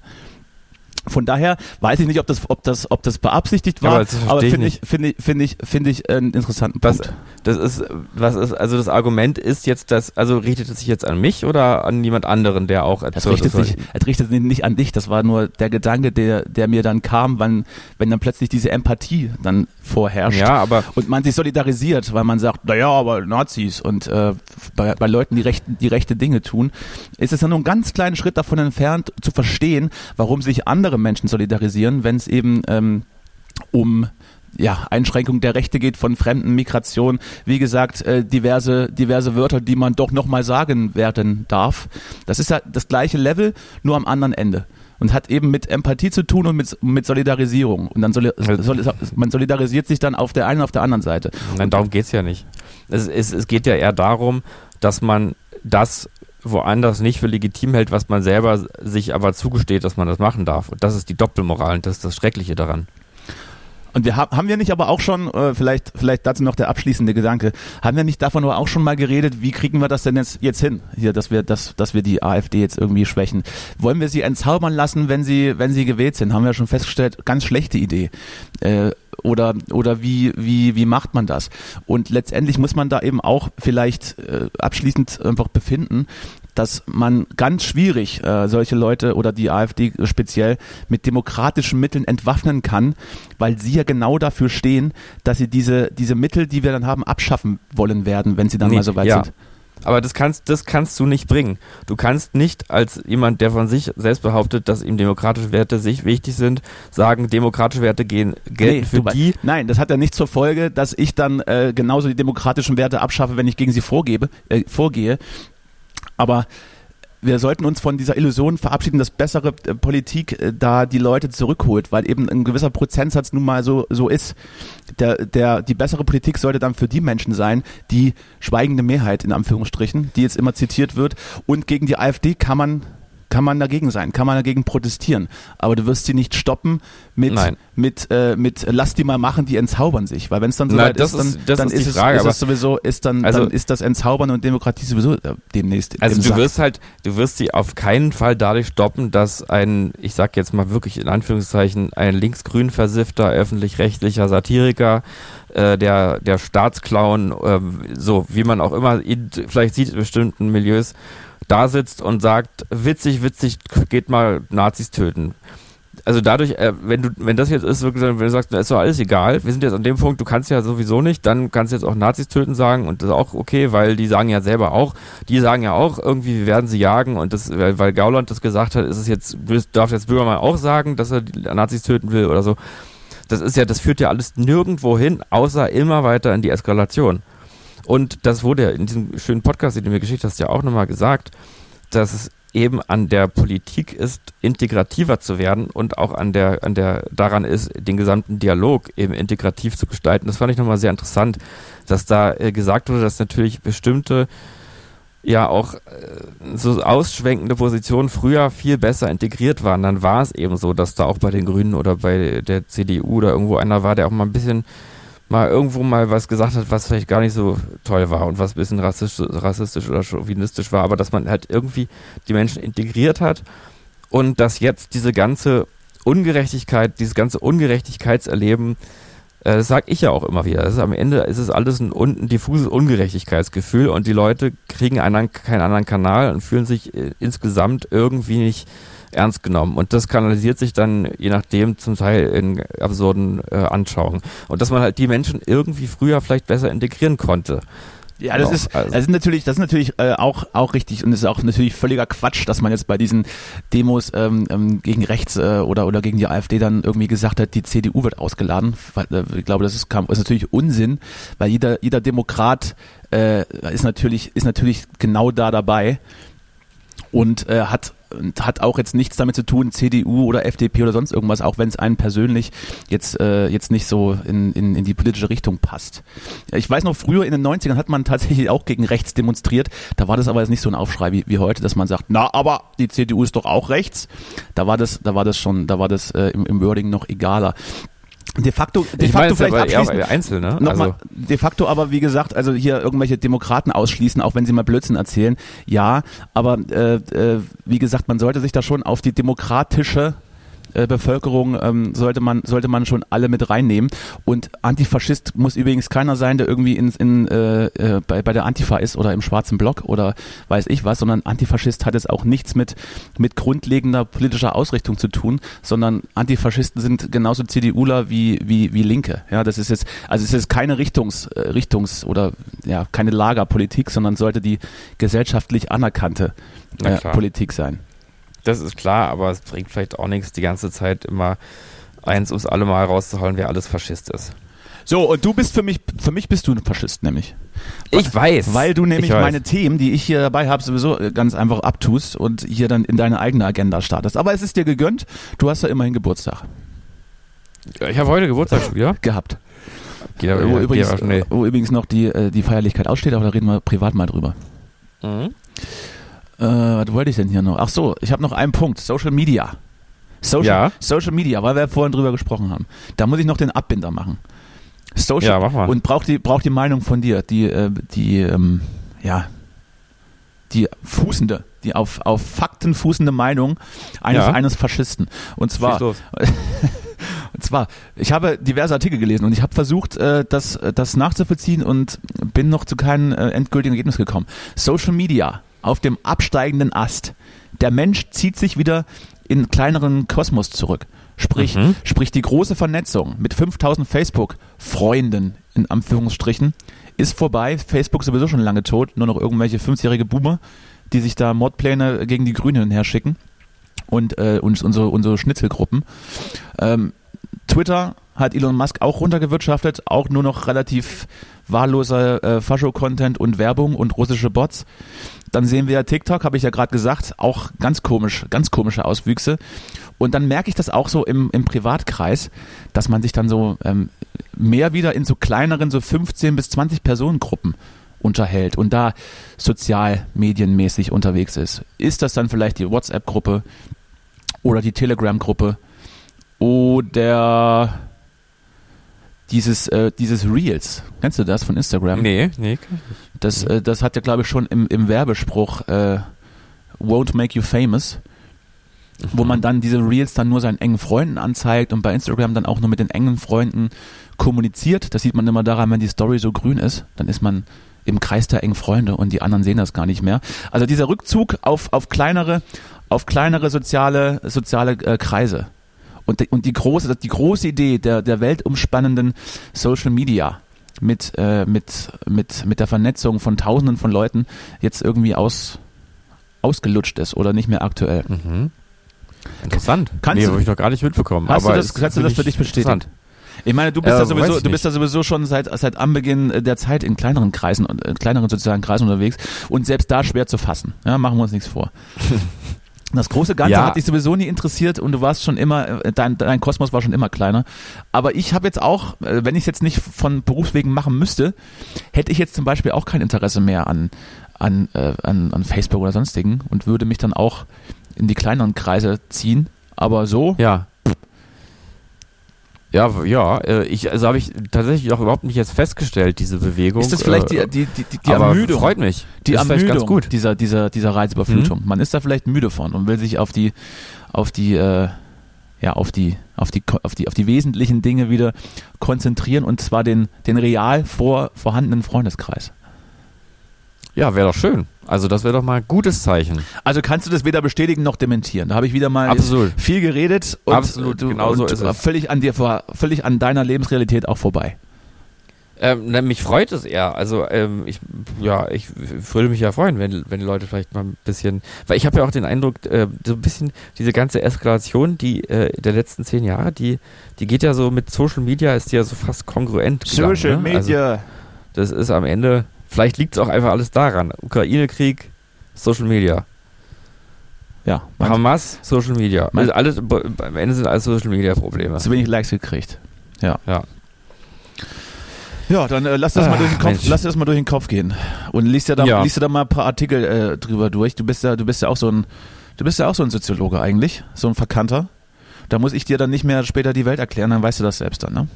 Von daher weiß ich nicht, ob das, ob das, ob das beabsichtigt war, Aber das aber finde ich, finde ich, finde ich, finde ich einen interessanten Was, Punkt. das ist, was ist, also das Argument ist jetzt, dass, also richtet es sich jetzt an mich oder an jemand anderen, der auch Das erzählt, richtet dass- sich, es richtet sich nicht an dich. Das war nur der Gedanke, der, der mir dann kam, wann, wenn dann plötzlich diese Empathie dann vorherrscht. Ja, aber Und man sich solidarisiert, weil man sagt, naja, aber Nazis und äh, bei, bei Leuten, die, recht, die rechte Dinge tun, ist es ja nur ein ganz kleinen Schritt davon entfernt zu verstehen, warum sich andere Menschen solidarisieren, wenn es eben ähm, um ja, Einschränkung der Rechte geht von fremden Migration, wie gesagt, äh, diverse, diverse Wörter, die man doch nochmal sagen werden darf. Das ist ja das gleiche Level, nur am anderen Ende. Und hat eben mit Empathie zu tun und mit, mit Solidarisierung. Und dann soli soli man solidarisiert sich dann auf der einen und auf der anderen Seite. Nein, darum geht's ja nicht. Es, es, es geht ja eher darum, dass man das woanders nicht für legitim hält, was man selber sich aber zugesteht, dass man das machen darf. Und das ist die Doppelmoral und das ist das Schreckliche daran. Und wir haben, haben wir nicht aber auch schon, äh, vielleicht, vielleicht dazu noch der abschließende Gedanke, haben wir nicht davon aber auch schon mal geredet, wie kriegen wir das denn jetzt, jetzt hin, hier, dass wir, dass, dass wir die AfD jetzt irgendwie schwächen? Wollen wir sie entzaubern lassen, wenn sie, wenn sie gewählt sind? Haben wir schon festgestellt, ganz schlechte Idee. Äh, oder, oder wie, wie, wie macht man das? Und letztendlich muss man da eben auch vielleicht äh, abschließend einfach befinden, dass man ganz schwierig äh, solche Leute oder die AfD speziell mit demokratischen Mitteln entwaffnen kann, weil sie ja genau dafür stehen, dass sie diese, diese Mittel, die wir dann haben, abschaffen wollen werden, wenn sie dann Nee, mal so weit ja. sind. Aber das kannst, das kannst du nicht bringen. Du kannst nicht als jemand, der von sich selbst behauptet, dass ihm demokratische Werte sich wichtig sind, sagen, demokratische Werte gehen, gelten Nee, für du die. Nein, das hat ja nicht zur Folge, dass ich dann äh, genauso die demokratischen Werte abschaffe, wenn ich gegen sie vorgebe, äh, vorgehe. Aber wir sollten uns von dieser Illusion verabschieden, dass bessere äh, Politik äh, da die Leute zurückholt, weil eben ein gewisser Prozentsatz nun mal so, so ist. Der, der, die bessere Politik sollte dann für die Menschen sein, die schweigende Mehrheit in Anführungsstrichen, die jetzt immer zitiert wird. Und gegen die AfD kann man kann man dagegen sein, kann man dagegen protestieren. Aber du wirst sie nicht stoppen mit, Nein. mit, äh, mit lass die mal machen, die entzaubern sich. Weil wenn es dann so Na, weit das ist, dann, ist- das dann ist ist, Frage, es, ist sowieso, ist dann, Also- dann ist das Entzaubern und Demokratie sowieso äh, demnächst. Also du Sack. wirst halt, du wirst sie auf keinen Fall dadurch stoppen, dass ein, ich sag jetzt mal wirklich in Anführungszeichen, ein linksgrün versiffter, öffentlich-rechtlicher Satiriker, äh, der, der Staatsclown, äh, so wie man auch immer ihn vielleicht sieht in bestimmten Milieus, da sitzt und sagt, witzig, witzig, geht mal Nazis töten. Also dadurch, äh, wenn du, wenn das jetzt ist, wirklich, wenn du sagst, ist doch alles egal, wir sind jetzt an dem Punkt, du kannst ja sowieso nicht, dann kannst du jetzt auch Nazis töten sagen und das ist auch okay, weil die sagen ja selber auch, die sagen ja auch irgendwie, wir werden sie jagen und das, weil, weil Gauland das gesagt hat, ist es jetzt, darf jetzt Böhmermann auch sagen, dass er die Nazis töten will oder so. Das ist ja, das führt ja alles nirgendwo hin, außer immer weiter in die Eskalation. Und das wurde ja in diesem schönen Podcast, den du mir geschickt hast, ja auch nochmal gesagt, dass es eben an der Politik ist, integrativer zu werden und auch an der, an der, daran ist, den gesamten Dialog eben integrativ zu gestalten. Das fand ich nochmal sehr interessant, dass da äh, gesagt wurde, dass natürlich bestimmte ja auch äh, so ausschwenkende Positionen früher viel besser integriert waren, dann war es eben so, dass da auch bei den Grünen oder bei der CDU oder irgendwo einer war, der auch mal ein bisschen mal irgendwo mal was gesagt hat, was vielleicht gar nicht so toll war und was ein bisschen rassistisch, rassistisch oder chauvinistisch war, aber dass man halt irgendwie die Menschen integriert hat und dass jetzt diese ganze Ungerechtigkeit, dieses ganze Ungerechtigkeitserleben, äh, das sag ich ja auch immer wieder, ist, am Ende ist es alles ein, ein diffuses Ungerechtigkeitsgefühl und die Leute kriegen einen, keinen anderen Kanal und fühlen sich äh, insgesamt irgendwie nicht ernst genommen. Und das kanalisiert sich dann je nachdem zum Teil in absurden äh, Anschauungen. Und dass man halt die Menschen irgendwie früher vielleicht besser integrieren konnte. Ja, das ist, also- das ist natürlich, das ist natürlich äh, auch, auch richtig und es ist auch natürlich völliger Quatsch, dass man jetzt bei diesen Demos ähm, ähm, gegen rechts äh, oder, oder gegen die AfD dann irgendwie gesagt hat, die CDU wird ausgeladen. Äh, Ich glaube, das ist, kam, ist natürlich Unsinn, weil jeder, jeder Demokrat äh, ist natürlich, ist natürlich genau da dabei und äh, hat und hat auch jetzt nichts damit zu tun, CDU oder FDP oder sonst irgendwas, auch wenn es einen persönlich jetzt, äh, jetzt nicht so in, in, in die politische Richtung passt. Ich weiß noch, früher in den 90ern hat man tatsächlich auch gegen rechts demonstriert. Da war das aber jetzt nicht so ein Aufschrei wie, wie heute, dass man sagt, na, aber die CDU ist doch auch rechts. Da war das, da war das schon, da war das äh, im, im Wording noch egaler. De facto, de ich facto vielleicht aber abschließend, einzeln, ne? Nochmal, Also, de facto aber, wie gesagt, also hier irgendwelche Demokraten ausschließen, auch wenn sie mal Blödsinn erzählen, ja, aber äh, äh, wie gesagt, man sollte sich da schon auf die demokratische äh, Bevölkerung ähm, sollte man sollte man schon alle mit reinnehmen. Und Antifaschist muss übrigens keiner sein, der irgendwie in, in, äh, äh, bei, bei der Antifa ist oder im schwarzen Block oder weiß ich was, sondern Antifaschist hat es auch nichts mit, mit grundlegender politischer Ausrichtung zu tun, sondern Antifaschisten sind genauso CDUler wie, wie, wie Linke. Ja, das ist jetzt, also es ist keine Richtungs, äh, Richtungs- oder ja, keine Lagerpolitik, sondern sollte die gesellschaftlich anerkannte äh. Politik sein. Das ist klar, aber es bringt vielleicht auch nichts, die ganze Zeit immer eins ums alle Mal rauszuholen, wer alles Faschist ist. So, und du bist für mich, für mich bist du ein Faschist, nämlich. Ich weiß. Weil du nämlich meine Themen, die ich hier dabei habe, sowieso äh, ganz einfach abtust und hier dann in deine eigene Agenda startest. Aber es ist dir gegönnt, du hast ja immerhin Geburtstag Ich habe heute Geburtstag schon wieder. gehabt. Geht aber, wo, wieder, übrigens, geht aber wo übrigens noch die, äh, die Feierlichkeit aussteht, aber da reden wir privat mal drüber. Mhm. Äh, was wollte ich denn hier noch? Ach so, ich habe noch einen Punkt. Social Media. Social, Ja. Social Media, weil wir vorhin drüber gesprochen haben. Da muss ich noch den Abbinder machen. Social Ja, mach mal. und braucht die braucht die Meinung von dir, die äh, die ähm, ja die fußende, die auf auf Fakten fußende Meinung eines Ja. eines Faschisten. Und zwar und zwar, ich habe diverse Artikel gelesen und ich habe versucht, äh, das, das nachzuvollziehen und bin noch zu keinem äh, endgültigen Ergebnis gekommen. Social Media auf dem absteigenden Ast. Der Mensch zieht sich wieder in kleineren Kosmos zurück. Sprich, Mhm. sprich die große Vernetzung mit 5000 Facebook-Freunden in Anführungsstrichen ist vorbei. Facebook sowieso schon lange tot. Nur noch irgendwelche 50-jährige Boomer, die sich da Mordpläne gegen die Grünen hin und her schicken. Und, äh, und unsere, unsere Schnitzelgruppen. Ähm, Twitter hat Elon Musk auch runtergewirtschaftet, auch nur noch relativ wahlloser äh, Fascho-Content und Werbung und russische Bots. Dann sehen wir TikTok, habe ich ja gerade gesagt, auch ganz komisch, ganz komische Auswüchse. Und dann merke ich das auch so im, im Privatkreis, dass man sich dann so ähm, mehr wieder in so kleineren, so 15 bis 20 Personengruppen unterhält und da sozialmedienmäßig unterwegs ist. Ist das dann vielleicht die WhatsApp-Gruppe oder die Telegram-Gruppe oder dieses, äh, dieses Reels. Kennst du das von Instagram? Nee, nee. Das, äh, das hat ja, glaube ich, schon im, im Werbespruch äh, Won't Make You Famous, wo man dann diese Reels dann nur seinen engen Freunden anzeigt und bei Instagram dann auch nur mit den engen Freunden kommuniziert. Das sieht man immer daran, wenn die Story so grün ist, dann ist man im Kreis der engen Freunde und die anderen sehen das gar nicht mehr. Also dieser Rückzug auf, auf kleinere, auf kleinere soziale, soziale äh, Kreise. Und, die- und die große, die große Idee der, der weltumspannenden Social Media mit, äh, mit, mit, mit der Vernetzung von Tausenden von Leuten jetzt irgendwie aus, ausgelutscht ist oder nicht mehr aktuell. Mhm. Interessant. Kannst nee, habe ich noch gar nicht mitbekommen. Hast aber du das, kannst du das für dich bestätigen? Ich meine, du bist, Äh, ja sowieso, du bist ja sowieso schon seit, seit Anbeginn der Zeit in kleineren Kreisen und äh, kleineren sozialen Kreisen unterwegs und selbst da schwer zu fassen. Ja, machen wir uns nichts vor. Das große Ganze Ja. hat dich sowieso nie interessiert und du warst schon immer, äh, dein, dein Kosmos war schon immer kleiner. Aber ich habe jetzt auch, äh, wenn ich es jetzt nicht von Berufswegen machen müsste, hätte ich jetzt zum Beispiel auch kein Interesse mehr an, an, äh, an, an Facebook oder sonstigen und würde mich dann auch in die kleineren Kreise ziehen. Aber so, Ja. Ja, ja, äh, ich, also habe ich tatsächlich auch überhaupt nicht jetzt festgestellt, diese Bewegung. ist das vielleicht äh, die, die, die, die aber Ermüdung? Freut mich. die ist Ermüdung ganz gut. dieser dieser dieser Reizüberflutung. Man ist da vielleicht müde von und will sich auf die auf die äh, ja auf die auf die auf die auf die wesentlichen Dinge wieder konzentrieren und zwar den den real vor vorhandenen Freundeskreis. Ja, wäre doch schön. Also das wäre doch mal ein gutes Zeichen. Also kannst du das weder bestätigen noch dementieren. Da habe ich wieder mal Absolut. viel geredet und, Absolut, du, genau und so ist es. völlig an dir vor, völlig an deiner Lebensrealität auch vorbei. Ähm, mich freut es eher. Also ähm, ich, ja, ich würde mich ja freuen, wenn, wenn die Leute vielleicht mal ein bisschen, weil ich habe ja auch den Eindruck, äh, so ein bisschen diese ganze Eskalation, die äh, der letzten zehn Jahre, die, die geht ja so mit Social Media, ist die ja so fast kongruent. gegangen, ne? Also, das ist am Ende, vielleicht liegt es auch einfach alles daran. Ukraine-Krieg, Social Media. ja, Hamas, Social Media. Also alles, am Ende sind alles Social Media Probleme. zu wenig Likes gekriegt. Ja. Ja. Ja, dann äh, lass das mal Ah, durch den Kopf, Mensch. lass das mal durch den Kopf gehen und liest ja da, Ja. liest ja da mal ein paar Artikel äh, drüber durch. Du bist ja, du bist ja auch so ein, du bist ja auch so ein Soziologe eigentlich, so ein Verkannter. Da muss ich dir dann nicht mehr später die Welt erklären, dann weißt du das selbst dann, ne?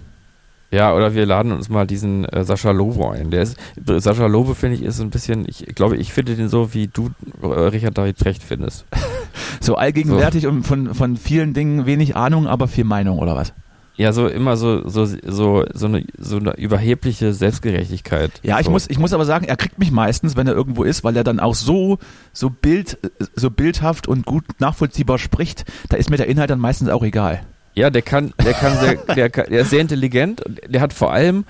Ja, oder wir laden uns mal diesen äh, Sascha Lobo ein. Der ist, Sascha Lobo finde ich ist so ein bisschen, ich glaube, ich finde den so, wie du äh, Richard David Precht findest. So allgegenwärtig und von, von vielen Dingen wenig Ahnung, aber viel Meinung oder was? Ja, so immer so, so, so, so, eine, so eine überhebliche Selbstgerechtigkeit. Ja, ich so. muss, ich muss aber sagen, er kriegt mich meistens, wenn er irgendwo ist, weil er dann auch so, so Bild, so bildhaft und gut nachvollziehbar spricht. Da ist mir der Inhalt dann meistens auch egal. Ja, der kann, der kann sehr, der, kann, der ist sehr intelligent und der hat vor allem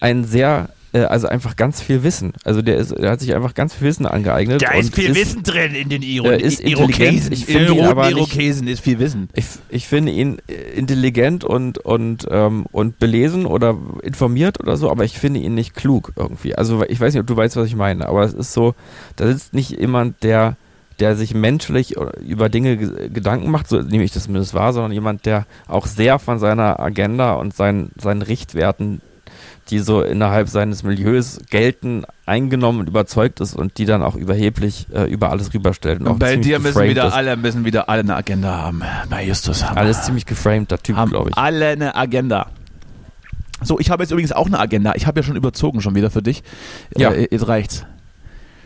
einen sehr, äh, also einfach ganz viel Wissen. Also der ist, der hat sich einfach ganz viel Wissen angeeignet. Da ist viel Wissen drin in den Iro äh, ist. Irokesen. Ich finde ihn roten aber nicht- Irokesen ist viel Wissen. Ich, ich finde ihn äh, intelligent und, und, ähm, und belesen oder informiert oder so, aber ich finde ihn nicht klug irgendwie. Also ich weiß nicht, ob du weißt, was ich meine, aber es ist so, da sitzt nicht jemand, der, der sich menschlich über Dinge ge- Gedanken macht, so nehme ich das zumindest wahr, sondern jemand, der auch sehr von seiner Agenda und seinen, seinen Richtwerten, die so innerhalb seines Milieus gelten, eingenommen und überzeugt ist und die dann auch überheblich äh, über alles rüberstellt. Und, Und bei dir müssen wieder ist. alle, müssen wieder alle eine Agenda haben. Bei Justus haben Alles ziemlich geframter Typ, glaube ich. alle eine Agenda. So, ich habe jetzt übrigens auch eine Agenda. Ich habe ja schon überzogen schon wieder für dich. Ja. Äh, jetzt reicht's.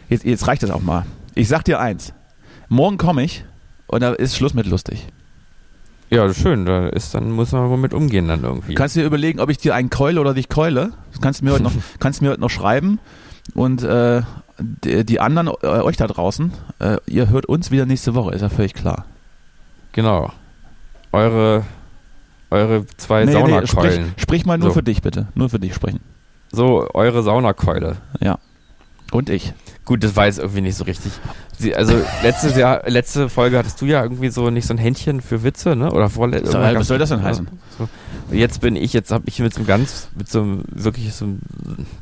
Jetzt, jetzt reicht es auch mal. Ich sag dir eins. Morgen komme ich und da ist Schluss mit lustig. Ja, schön. Da ist, dann muss man wohl mit umgehen dann irgendwie. Kannst dir überlegen, ob ich dir einen keule oder dich keule. Das kannst du mir heute noch, kannst du mir heute noch schreiben. Und äh, die, die anderen, äh, euch da draußen, äh, ihr hört uns wieder nächste Woche, ist ja völlig klar. genau. Eure, eure zwei Nee, nee, sprich, Saunakeulen. sprich mal nur So. für dich, bitte. Nur für dich sprechen. So, eure Saunakeule. Und ich. Gut, das war jetzt irgendwie nicht so richtig. Sie, also letztes Jahr, letzte Folge hattest du ja irgendwie so nicht so ein Händchen für Witze, ne? Oder vorletzte. So, was soll das denn heißen? So. Jetzt bin ich, jetzt habe ich mit so einem ganz, mit so einem, wirklich so einem,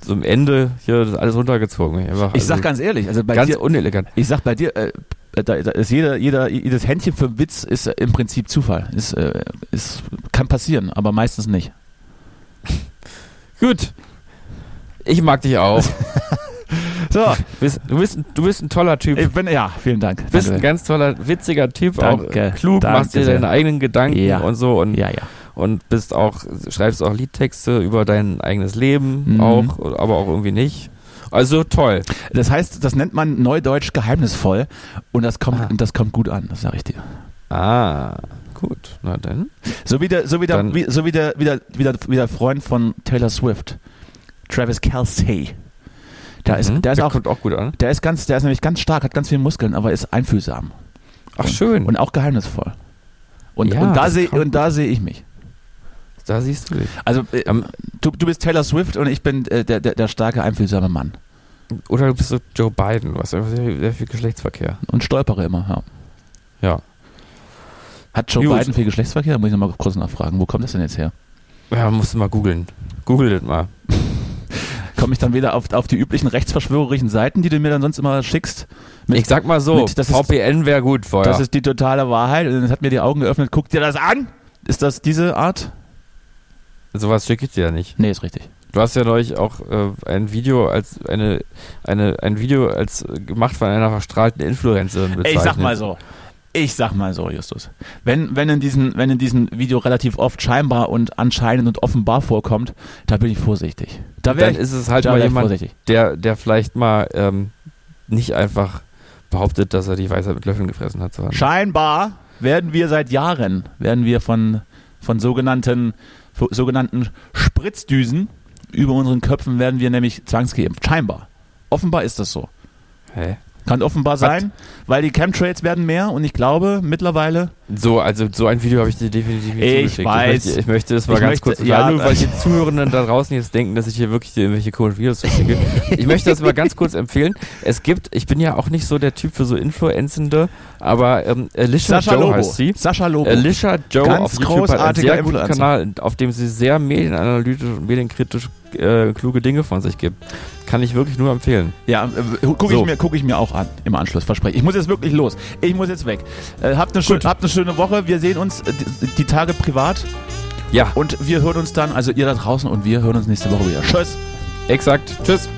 so einem Ende hier das alles runtergezogen. Einfach, Ich also sag ganz ehrlich, also bei ganz dir, unelegant. ich sag bei dir, äh, da, da ist jeder, jeder, jedes Händchen für einen Witz ist äh, im Prinzip Zufall. Ist, äh, ist, kann passieren, aber meistens nicht. Gut. Ich mag dich auch. So, Du bist, du bist, du bist ein toller Typ. ich bin, ja, vielen Dank. Du bist ein ganz toller, witziger Typ, Danke, auch klug, danke machst dir sehr. deine eigenen Gedanken Ja. und so und, Ja, ja. und bist auch, schreibst auch Liedtexte über dein eigenes Leben Mhm. auch, aber auch irgendwie nicht. Also toll. Das heißt, das nennt man neudeutsch geheimnisvoll und das kommt, Ah. das kommt gut an, das sage ich dir. Ah, gut. Na dann. So wie der, so wie der, wie, so wie der, wie der, wie der, wie der Freund von Taylor Swift, Travis Kelsey. Der ist, Mhm, der ist auch, kommt auch gut an. der ist ganz, der ist nämlich ganz stark, hat ganz viele Muskeln, aber ist einfühlsam. Ach schön. Und auch geheimnisvoll. Und, Ja, und da sehe und da sehe ich mich. da siehst du dich. Also äh, du, du bist Taylor Swift und ich bin äh, der, der, der starke, einfühlsame Mann. Oder du bist so Joe Biden. Du hast einfach sehr, sehr viel Geschlechtsverkehr. Und stolpere immer, ja. Ja. Hat Joe Gut. Biden viel Geschlechtsverkehr? Muss ich nochmal kurz nachfragen. Wo kommt das denn jetzt her? Ja, musst du mal googeln. Google das mal. Komme ich dann wieder auf, auf die üblichen rechtsverschwörerischen Seiten, die du mir dann sonst immer schickst? Mit- ich sag mal so, mit- VPN wäre gut vorher. Das ist die totale Wahrheit. Und das hat mir die Augen geöffnet. Guck dir das an! Ist das diese Art? Sowas schicke ich dir ja nicht. Nee, ist richtig. Du hast ja neulich auch äh, ein Video als eine, eine ein Video als äh, gemacht von einer verstrahlten Influencerin bezeichnet. Ich sag mal so. Ich sag mal so, Justus. Wenn, wenn, in diesen, wenn in diesem Video relativ oft scheinbar und anscheinend und offenbar vorkommt, da bin ich vorsichtig. Da Dann ich, ist es halt mal jemand, vorsichtig. der, der vielleicht mal ähm, nicht einfach behauptet, dass er die Weisheit mit Löffeln gefressen hat. sondern- Scheinbar werden wir seit Jahren, werden wir von, von sogenannten, von sogenannten Spritzdüsen über unseren Köpfen werden wir nämlich zwangsgeimpft. Scheinbar. Offenbar ist das so. Hä? Kann offenbar Was? sein, weil die Chemtrails werden mehr und ich glaube mittlerweile, So, also so ein Video habe ich dir definitiv nicht Ich zugeschickt. weiß. Ich möchte, ich möchte das mal Ich ganz möchte- kurz ja, nur weil die Zuhörenden da draußen jetzt denken, dass ich hier wirklich dir irgendwelche komischen Videos zuschicke. ich möchte das mal ganz kurz empfehlen. Es gibt, ich bin ja auch nicht so der Typ für so Influencende, aber ähm, Alicia Sascha Joe Lobo. heißt sie. Sascha Lobo. Alicia Joe Ganz auf YouTube hat einen großartiger sehr guten Influencer. Kanal, auf dem sie sehr medienanalytisch und medienkritisch äh, kluge Dinge von sich gibt. Kann ich wirklich nur empfehlen. Ja, äh, gucke So. ich, mir- guck ich mir auch an im Anschluss, verspreche ich. Ich muss jetzt wirklich los. Ich muss jetzt weg. Äh, habt, eine schön, habt eine schöne Woche. Wir sehen uns die, die Tage privat Ja, und wir hören uns dann, also ihr da draußen und wir hören uns nächste Woche wieder. Tschüss. exakt. Tschüss.